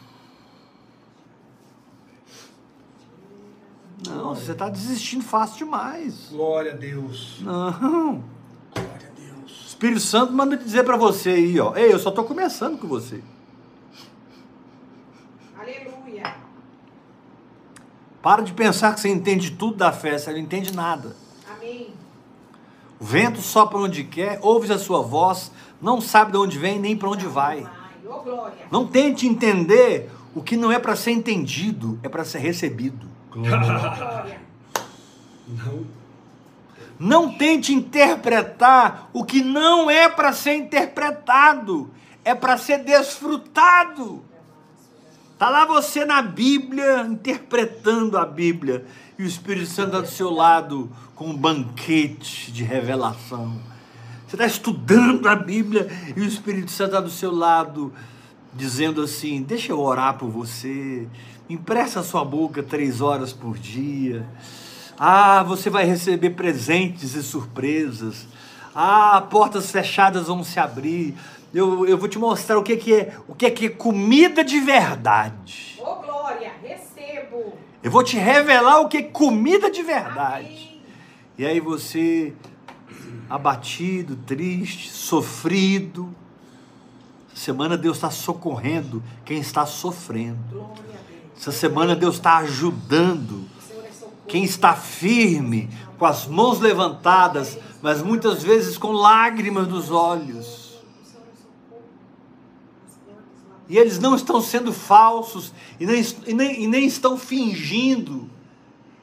Speaker 1: Não, você está desistindo fácil demais.
Speaker 3: Glória a Deus.
Speaker 1: Não.
Speaker 3: Glória a Deus.
Speaker 1: O Espírito Santo manda dizer para você aí, ó. Ei, eu só estou começando com você.
Speaker 2: Aleluia.
Speaker 1: Para de pensar que você entende tudo da fé, você não entende nada.
Speaker 2: Amém.
Speaker 1: O vento sopra onde quer, ouve a sua voz, não sabe de onde vem nem para onde vai.
Speaker 2: Glória.
Speaker 1: Não tente entender o que não é para ser entendido, é para ser recebido.
Speaker 3: Não.
Speaker 1: Não tente interpretar o que não é para ser interpretado, é para ser desfrutado. Tá lá você na Bíblia interpretando a Bíblia e o Espírito Santo do seu lado com um banquete de revelação. Você está estudando a Bíblia e o Espírito Santo está do seu lado dizendo assim: Deixa eu orar por você, empresta a sua boca três horas por dia. Ah, você vai receber presentes e surpresas. Ah, portas fechadas vão se abrir. Eu, eu vou te mostrar o que, que é o que, que é comida de verdade.
Speaker 2: Ô, glória. Recebo.
Speaker 1: Eu vou te revelar o que é comida de verdade.
Speaker 2: Amém.
Speaker 1: E aí você, abatido, triste, sofrido. Essa semana Deus está socorrendo quem está sofrendo.
Speaker 2: Glória.
Speaker 1: Essa semana Deus está ajudando quem está firme, com as mãos levantadas, mas muitas vezes com lágrimas nos olhos. E eles não estão sendo falsos e nem, e nem, e nem estão fingindo.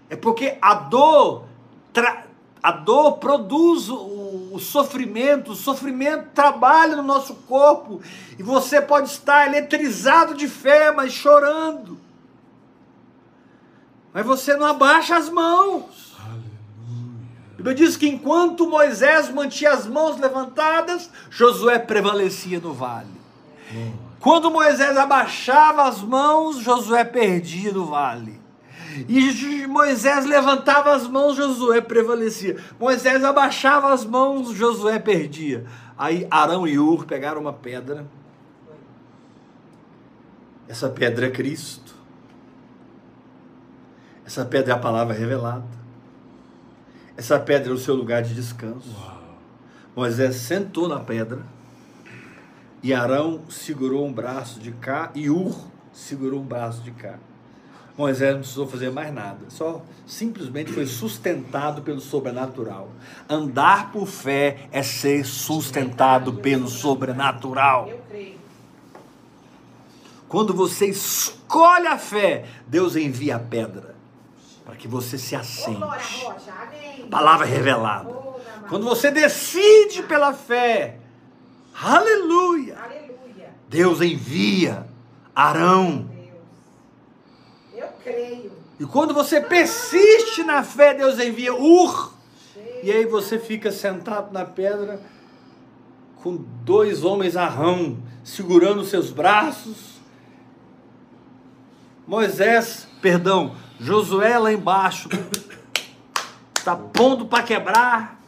Speaker 1: É porque a dor, tra- a dor produz o, o sofrimento, o sofrimento trabalha no nosso corpo. E você pode estar eletrizado de fé, mas chorando. Mas você não abaixa as mãos. A Bíblia diz que enquanto Moisés mantinha as mãos levantadas, Josué prevalecia no vale. Quando Moisés abaixava as mãos, Josué perdia no vale. E Moisés levantava as mãos, Josué prevalecia. Moisés abaixava as mãos, Josué perdia. Aí Arão e Ur pegaram uma pedra. Essa pedra é Cristo. Essa pedra é a palavra revelada. Essa pedra é o seu lugar de descanso. Moisés sentou na pedra e Arão segurou um braço de cá e Ur segurou um braço de cá. Moisés não precisou fazer mais nada, só simplesmente foi sustentado pelo sobrenatural. Andar por fé é ser sustentado pelo sobrenatural.
Speaker 2: Eu creio.
Speaker 1: Quando você escolhe a fé, Deus envia a pedra para que você se assente. Palavra revelada. Quando você decide pela fé, aleluia. Deus envia Arão.
Speaker 2: Eu creio.
Speaker 1: E quando você persiste na fé, Deus envia Ur. E aí você fica sentado na pedra com dois homens Arão segurando seus braços. Moisés, perdão, Josué lá embaixo está pondo para quebrar.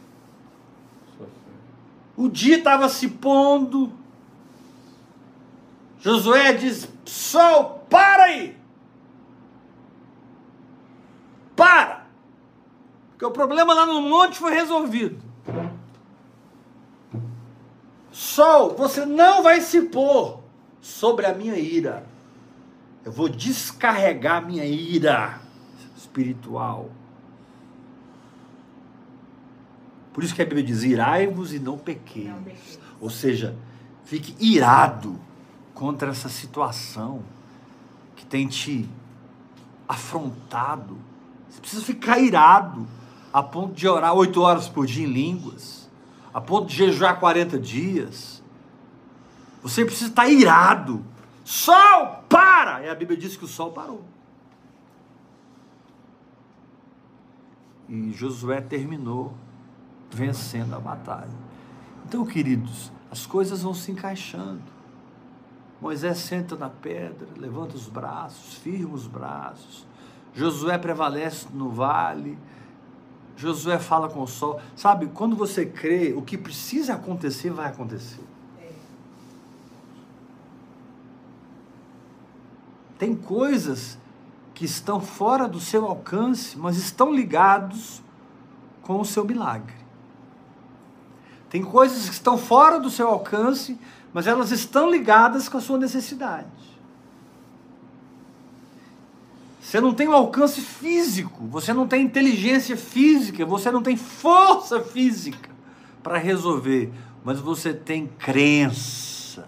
Speaker 1: O dia estava se pondo. Josué diz: Sol, para aí! Para! Porque o problema lá no monte foi resolvido. Sol, você não vai se pôr sobre a minha ira. Eu vou descarregar minha ira espiritual. Por isso que a Bíblia diz: irai-vos e não pequeis.
Speaker 2: Não pequeis.
Speaker 1: Ou seja, fique irado contra essa situação que tem te afrontado. Você precisa ficar irado a ponto de orar oito horas por dia em línguas, a ponto de jejuar 40 dias. Você precisa estar irado. Sol, para! E a Bíblia diz que o sol parou. E Josué terminou vencendo a batalha. Então, queridos, as coisas vão se encaixando. Moisés senta na pedra, levanta os braços, firma os braços. Josué prevalece no vale. Josué fala com o sol. Sabe, quando você crê, o que precisa acontecer vai acontecer. Tem coisas que estão fora do seu alcance, mas estão ligados com o seu milagre. Tem coisas que estão fora do seu alcance, mas elas estão ligadas com a sua necessidade. Você não tem um alcance físico, você não tem inteligência física, você não tem força física para resolver, mas você tem crença.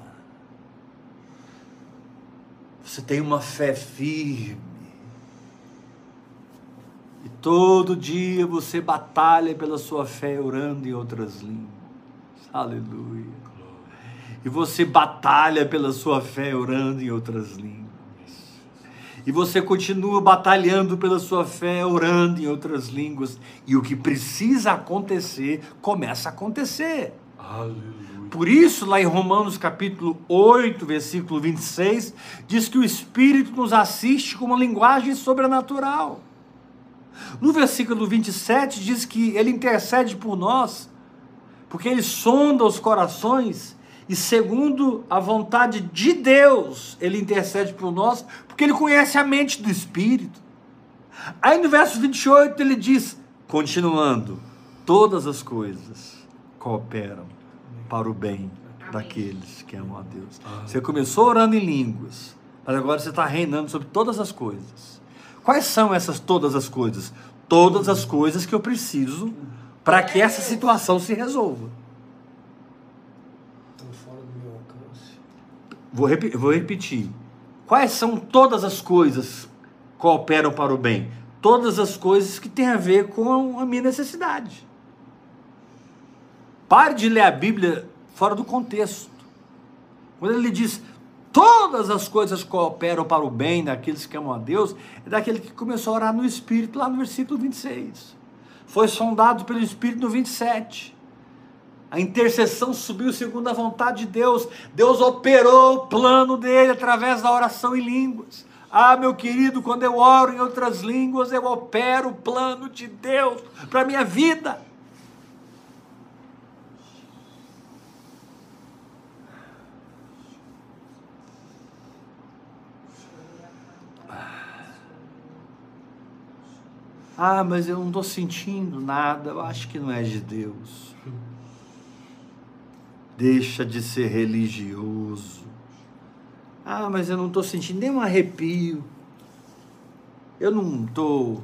Speaker 1: Você tem uma fé firme. E todo dia você batalha pela sua fé orando em outras línguas. Aleluia. E você batalha pela sua fé orando em outras línguas. E você continua batalhando pela sua fé, orando em outras línguas. E o que precisa acontecer, começa a acontecer. Aleluia. Por isso, lá em Romanos capítulo 8, versículo 26, diz que o Espírito nos assiste com uma linguagem sobrenatural. No versículo 27 diz que ele intercede por nós, porque ele sonda os corações e segundo a vontade de Deus, ele intercede por nós, porque ele conhece a mente do Espírito. Aí no verso 28 ele diz: continuando, todas as coisas cooperam para o bem daqueles que amam a Deus. Você começou orando em línguas, mas agora você está reinando sobre todas as coisas. Quais são essas todas as coisas? Todas as coisas que eu preciso para que essa situação se resolva. Vou, rep vou repetir. Quais são todas as coisas que cooperam para o bem? Todas as coisas que têm a ver com a minha necessidade. Pare de ler a Bíblia fora do contexto. Quando ele diz todas as coisas cooperam para o bem daqueles que amam a Deus, é daquele que começou a orar no Espírito, lá no versículo 26. Foi sondado pelo Espírito no 27. A intercessão subiu segundo a vontade de Deus. Deus operou o plano dele através da oração em línguas. Ah, meu querido, quando eu oro em outras línguas, eu opero o plano de Deus para a minha vida. Ah, mas eu não estou sentindo nada, eu acho que não é de Deus. Deixa de ser religioso. Ah, mas eu não estou sentindo nenhum arrepio. Eu não estou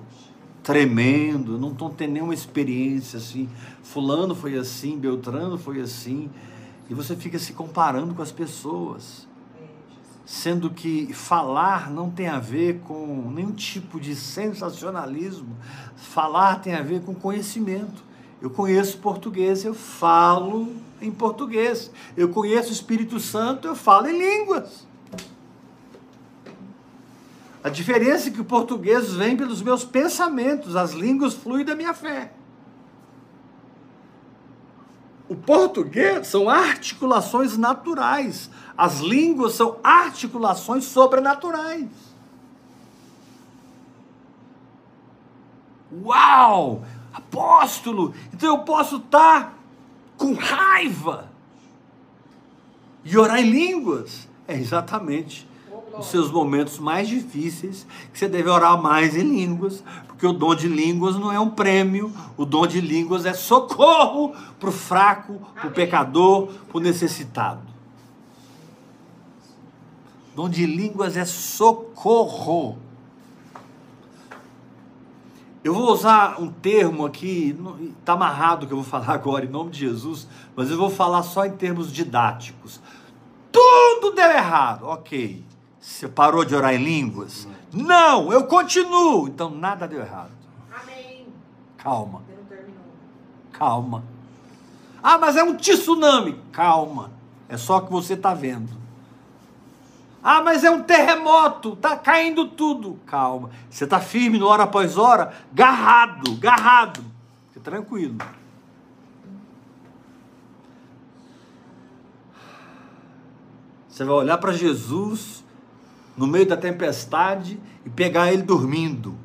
Speaker 1: tremendo, não estou tendo nenhuma experiência assim. Fulano foi assim, Beltrano foi assim. E você fica se comparando com as pessoas. Sendo que falar não tem a ver com nenhum tipo de sensacionalismo. Falar tem a ver com conhecimento. Eu conheço português, eu falo em português. Eu conheço o Espírito Santo, eu falo em línguas. A diferença é que o português vem pelos meus pensamentos, as línguas fluem da minha fé. O português são articulações naturais, as línguas são articulações sobrenaturais. Uau! Apóstolo! Então eu posso estar com raiva e orar em línguas. É exatamente os seus momentos mais difíceis que você deve orar mais em línguas, porque o dom de línguas não é um prêmio, o dom de línguas é socorro para o fraco, para o pecador, para o necessitado. O dom de línguas é socorro. Eu vou usar um termo aqui, está amarrado que eu vou falar agora em nome de Jesus, mas eu vou falar só em termos didáticos. Tudo deu errado, ok. Você parou de orar em línguas? Não, eu continuo. Então nada deu errado.
Speaker 2: Amém.
Speaker 1: Calma. Calma. Ah, mas é um tsunami. Calma. É só o que você está vendo. Ah, mas é um terremoto, tá caindo tudo. Calma. Você está firme no hora após hora, garrado, garrado. Fique tranquilo. Você vai olhar para Jesus no meio da tempestade e pegar ele dormindo.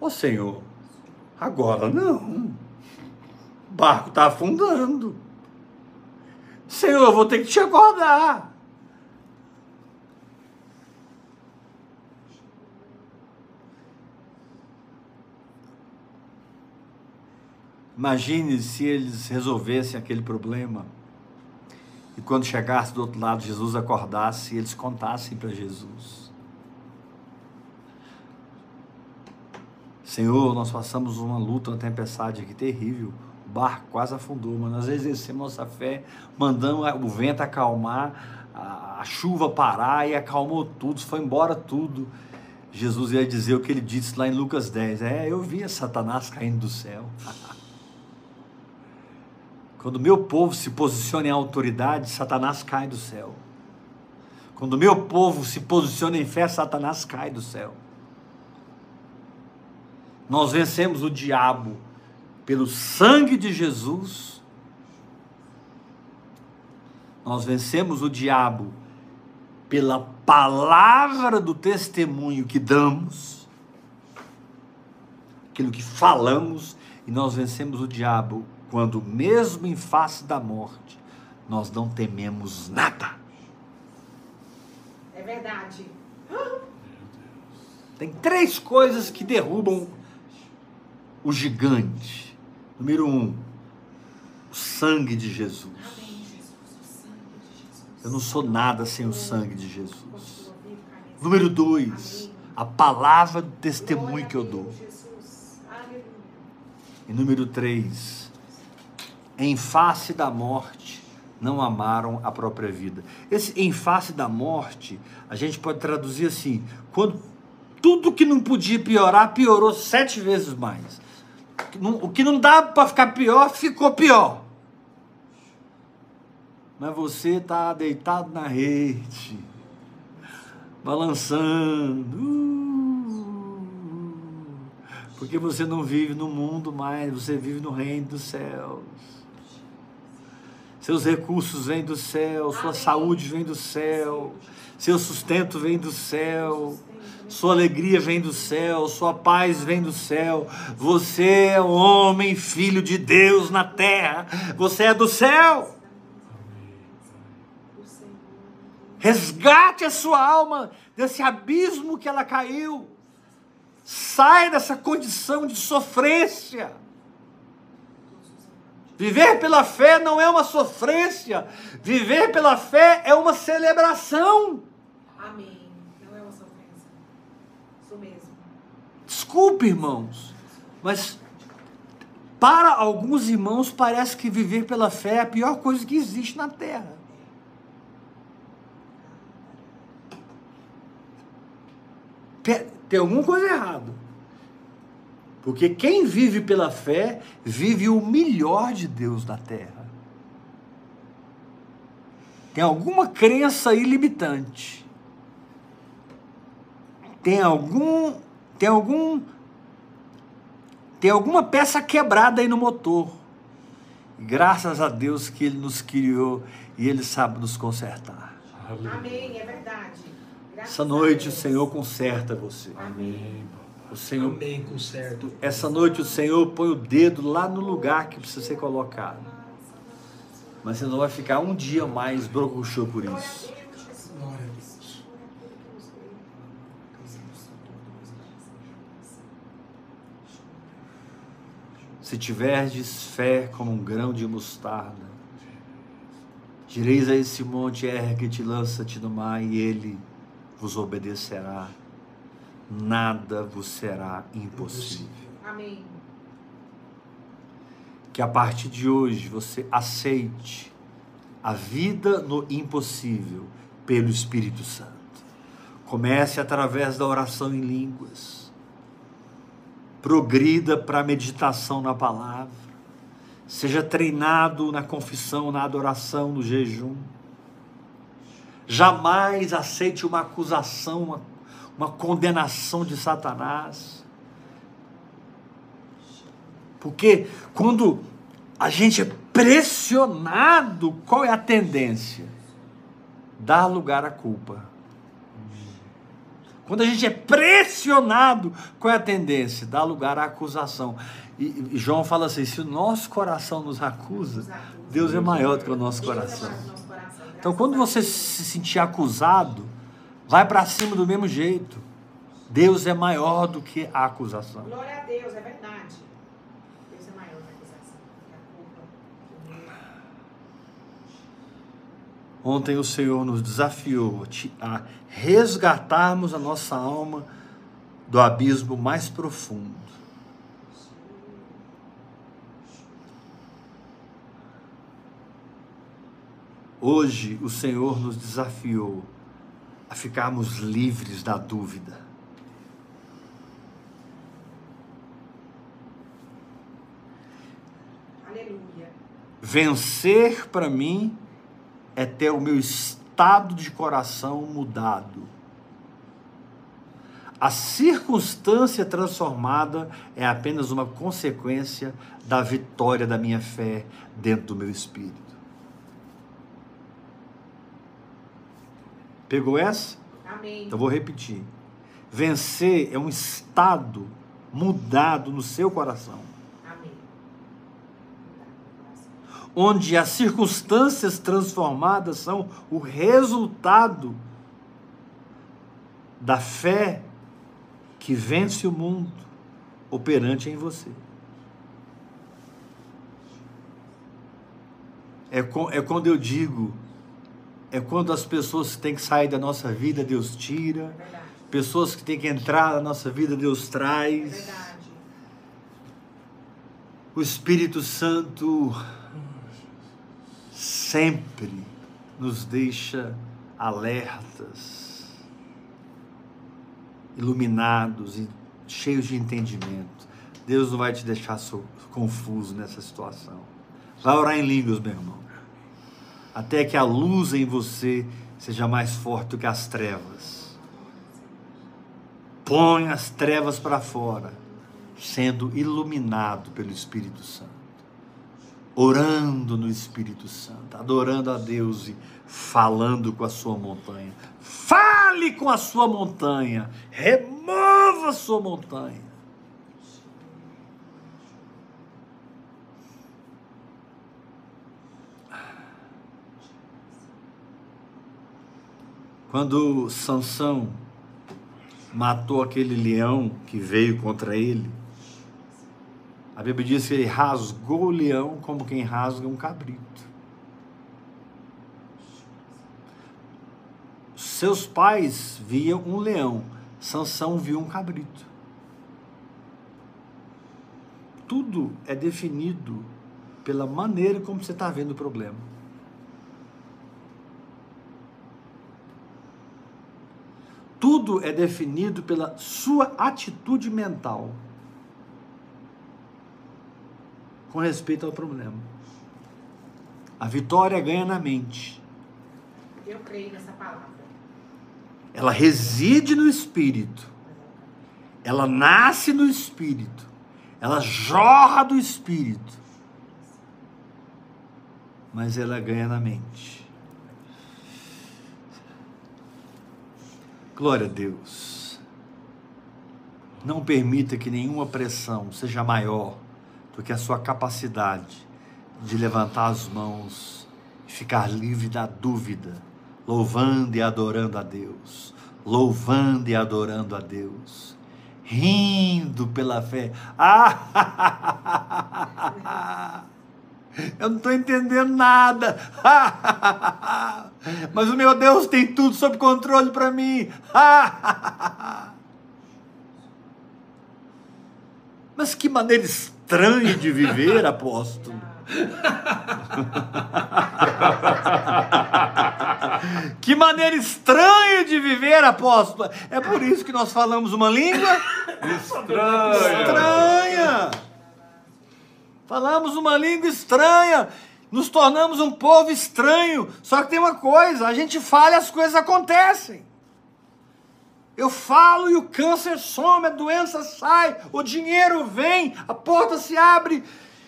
Speaker 1: Ô oh, Senhor, agora não. O barco está afundando. Senhor, eu vou ter que te acordar. Imagine se eles resolvessem aquele problema e quando chegasse do outro lado, Jesus acordasse e eles contassem para Jesus. Senhor, nós passamos uma luta, uma tempestade aqui terrível. O barco quase afundou, mas nós exercemos nossa fé, mandamos o vento acalmar, a chuva parar e acalmou tudo, foi embora tudo. Jesus ia dizer o que ele disse lá em Lucas 10. É, eu via Satanás caindo do céu. Quando meu povo se posiciona em autoridade, Satanás cai do céu. Quando meu povo se posiciona em fé, Satanás cai do céu. Nós vencemos o diabo pelo sangue de Jesus. Nós vencemos o diabo pela palavra do testemunho que damos, aquilo que falamos, e nós vencemos o diabo quando, mesmo em face da morte, nós não tememos nada.
Speaker 2: É verdade.
Speaker 1: Tem três coisas que derrubam o gigante. Número um, o sangue de Jesus. Eu não sou nada sem o sangue de Jesus. Número dois, a palavra do testemunho que eu dou. E número três, em face da morte, não amaram a própria vida. Esse em face da morte, a gente pode traduzir assim: quando tudo que não podia piorar, piorou sete vezes mais. O que não dá para ficar pior, ficou pior. Mas você está deitado na rede, balançando. Uh, porque você não vive no mundo mais, você vive no reino dos céus. Seus recursos vêm do céu, sua saúde vem do céu, seu sustento vem do céu, sua alegria vem do céu, sua paz vem do céu. Você é um homem, filho de Deus na terra, você é do céu. Resgate a sua alma desse abismo que ela caiu. Sai dessa condição de sofrência. Viver pela fé não é uma sofrência. Viver pela fé é uma celebração.
Speaker 2: Amém. Não é uma sofrência. Isso mesmo.
Speaker 1: Desculpe, irmãos, mas para alguns irmãos parece que viver pela fé é a pior coisa que existe na terra. Tem alguma coisa errada. Porque quem vive pela fé, vive o melhor de Deus na terra. Tem alguma crença ilimitante. Tem algum. Tem algum. Tem alguma peça quebrada aí no motor. Graças a Deus que Ele nos criou e Ele sabe nos consertar.
Speaker 2: Amém, é verdade.
Speaker 1: Graças Essa noite o Senhor conserta você.
Speaker 2: Amém.
Speaker 1: O Senhor,
Speaker 3: Amém, com certo.
Speaker 1: Essa noite o Senhor põe o dedo lá no lugar que precisa ser colocado. Mas você não vai ficar um dia mais brocochô por isso.
Speaker 3: Glória a Deus.
Speaker 1: Se tiverdes fé como um grão de mostarda, direis a esse monte, ergue-te, lança-te no mar, e ele vos obedecerá nada vos será impossível.
Speaker 2: Amém.
Speaker 1: Que a partir de hoje você aceite a vida no impossível pelo Espírito Santo. Comece através da oração em línguas. Progrida para a meditação na palavra. Seja treinado na confissão, na adoração, no jejum. Jamais aceite uma acusação, uma uma condenação de Satanás. Porque quando a gente é pressionado, qual é a tendência? Dar lugar à culpa. Quando a gente é pressionado, qual é a tendência? Dar lugar à acusação. E, e João fala assim: se o nosso coração nos acusa, Deus é maior do que o nosso coração. Então, quando você se sentir acusado, Vai para cima do mesmo jeito. Deus é maior do que a acusação.
Speaker 2: Glória a Deus, é verdade. Deus é maior que a acusação, que a culpa.
Speaker 1: Ontem o Senhor nos desafiou a resgatarmos a nossa alma do abismo mais profundo. Hoje o Senhor nos desafiou a ficarmos livres da dúvida.
Speaker 2: Aleluia.
Speaker 1: Vencer para mim é ter o meu estado de coração mudado. A circunstância transformada é apenas uma consequência da vitória da minha fé dentro do meu espírito. Pegou essa?
Speaker 2: Amém.
Speaker 1: Então vou repetir. Vencer é um estado mudado no seu coração.
Speaker 2: Amém.
Speaker 1: Onde as circunstâncias transformadas são o resultado da fé que vence o mundo operante em você. É, é quando eu digo é quando as pessoas que têm que sair da nossa vida, Deus tira.
Speaker 2: É
Speaker 1: pessoas que têm que entrar na nossa vida, Deus traz.
Speaker 2: Verdade.
Speaker 1: O Espírito Santo sempre nos deixa alertas, iluminados e cheios de entendimento. Deus não vai te deixar confuso nessa situação. Vai orar em línguas, meu irmão até que a luz em você seja mais forte do que as trevas. Põe as trevas para fora, sendo iluminado pelo Espírito Santo. Orando no Espírito Santo, adorando a Deus e falando com a sua montanha. Fale com a sua montanha, remova a sua montanha. Quando Sansão matou aquele leão que veio contra ele, a Bíblia diz que ele rasgou o leão como quem rasga um cabrito. Seus pais viam um leão, Sansão viu um cabrito. Tudo é definido pela maneira como você está vendo o problema. Tudo é definido pela sua atitude mental com respeito ao problema. A vitória ganha na mente.
Speaker 2: Eu creio nessa palavra.
Speaker 1: Ela reside no espírito. Ela nasce no espírito. Ela jorra do espírito. Mas ela ganha na mente. Glória a Deus. Não permita que nenhuma pressão seja maior do que a sua capacidade de levantar as mãos e ficar livre da dúvida, louvando e adorando a Deus, louvando e adorando a Deus, rindo pela fé. Ah! Eu não estou entendendo nada. Mas o meu Deus tem tudo sob controle para mim. Mas que maneira estranha de viver, apóstolo. que maneira estranha de viver, apóstolo. É por isso que nós falamos uma língua
Speaker 4: estranha.
Speaker 1: estranha. Falamos uma língua estranha, nos tornamos um povo estranho. Só que tem uma coisa: a gente fala e as coisas acontecem. Eu falo e o câncer some, a doença sai, o dinheiro vem, a porta se abre.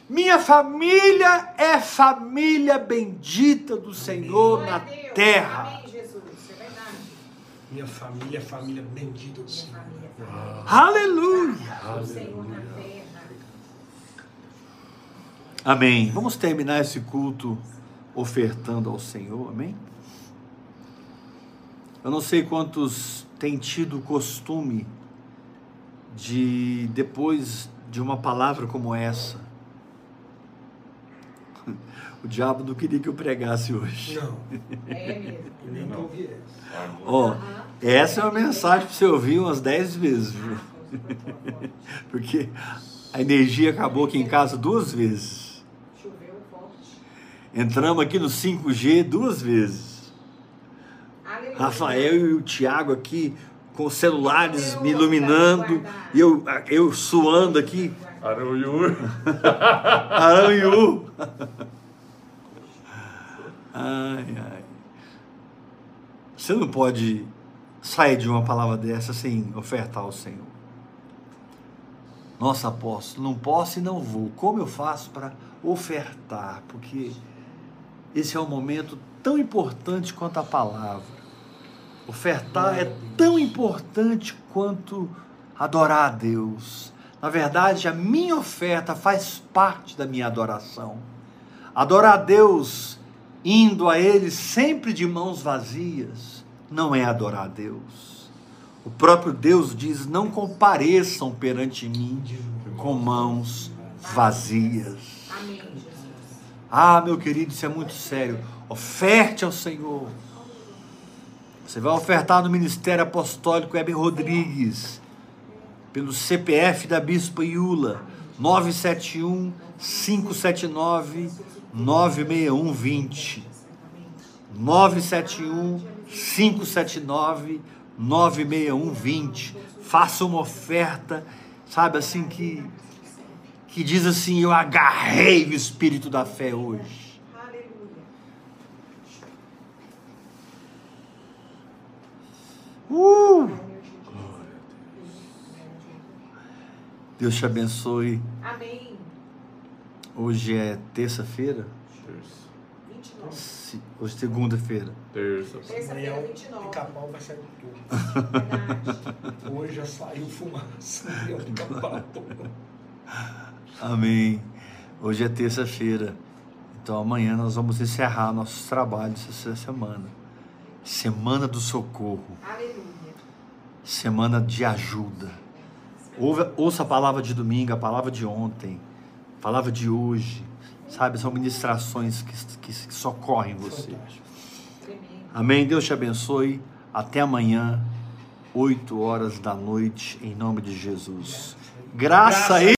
Speaker 1: Minha família é família bendita do Senhor na terra.
Speaker 2: Amém, Jesus. É verdade.
Speaker 3: Minha família é família bendita do Senhor.
Speaker 1: Aleluia.
Speaker 2: O Senhor na terra.
Speaker 1: Amém. Vamos terminar esse culto ofertando ao Senhor, amém? Eu não sei quantos têm tido o costume de, depois de uma palavra como essa, O diabo não queria que eu pregasse hoje.
Speaker 3: Não.
Speaker 2: É mesmo.
Speaker 3: Nem que eu viesse.
Speaker 1: Ó, essa é uma mensagem para você ouvir umas 10 vezes, viu? Porque a energia acabou aqui em casa duas vezes. Entramos aqui no 5G duas vezes.
Speaker 2: Aleluia.
Speaker 1: Rafael e o Tiago aqui com os celulares me iluminando e eu, eu suando aqui.
Speaker 4: Aruiu.
Speaker 1: Aranhu. Ai, ai. Você não pode sair de uma palavra dessa sem ofertar ao Senhor. Nossa, apóstolo, não posso e não vou. Como eu faço para ofertar? Porque esse é um momento tão importante quanto a palavra. Ofertar é tão importante quanto adorar a Deus. Na verdade, a minha oferta faz parte da minha adoração. Adorar a Deus indo a Ele sempre de mãos vazias não é adorar a Deus. O próprio Deus diz: Não compareçam perante mim com mãos vazias.
Speaker 2: Amém.
Speaker 1: Ah, meu querido, isso é muito sério. Oferte ao Senhor. Você vai ofertar no Ministério Apostólico Heber Rodrigues, pelo CPF da Bispa Iula, 971 579 96120. 971 579 96120. Faça uma oferta, sabe assim que que diz assim: eu agarrei o espírito da fé hoje.
Speaker 2: Aleluia.
Speaker 1: Uh! Deus te abençoe.
Speaker 2: Amém.
Speaker 1: Hoje é terça-feira,
Speaker 4: Terça.
Speaker 2: 29.
Speaker 1: Se- hoje é segunda-feira.
Speaker 4: Terça.
Speaker 2: Terça-feira,
Speaker 3: o
Speaker 2: 29.
Speaker 3: pica-pau vai sair tudo.
Speaker 2: Verdade.
Speaker 3: Hoje já saiu fumaça. Pica-pau.
Speaker 1: Amém. Hoje é terça-feira. Então amanhã nós vamos encerrar nossos trabalhos essa semana. Semana do socorro,
Speaker 2: Aleluia.
Speaker 1: semana de ajuda. Ouve- Ouça a palavra de domingo, a palavra de ontem, a palavra de hoje. Sabe, são ministrações que, que, socorrem você. Amém. Deus te abençoe. Até amanhã, 8 horas da noite, em nome de Jesus. Graça e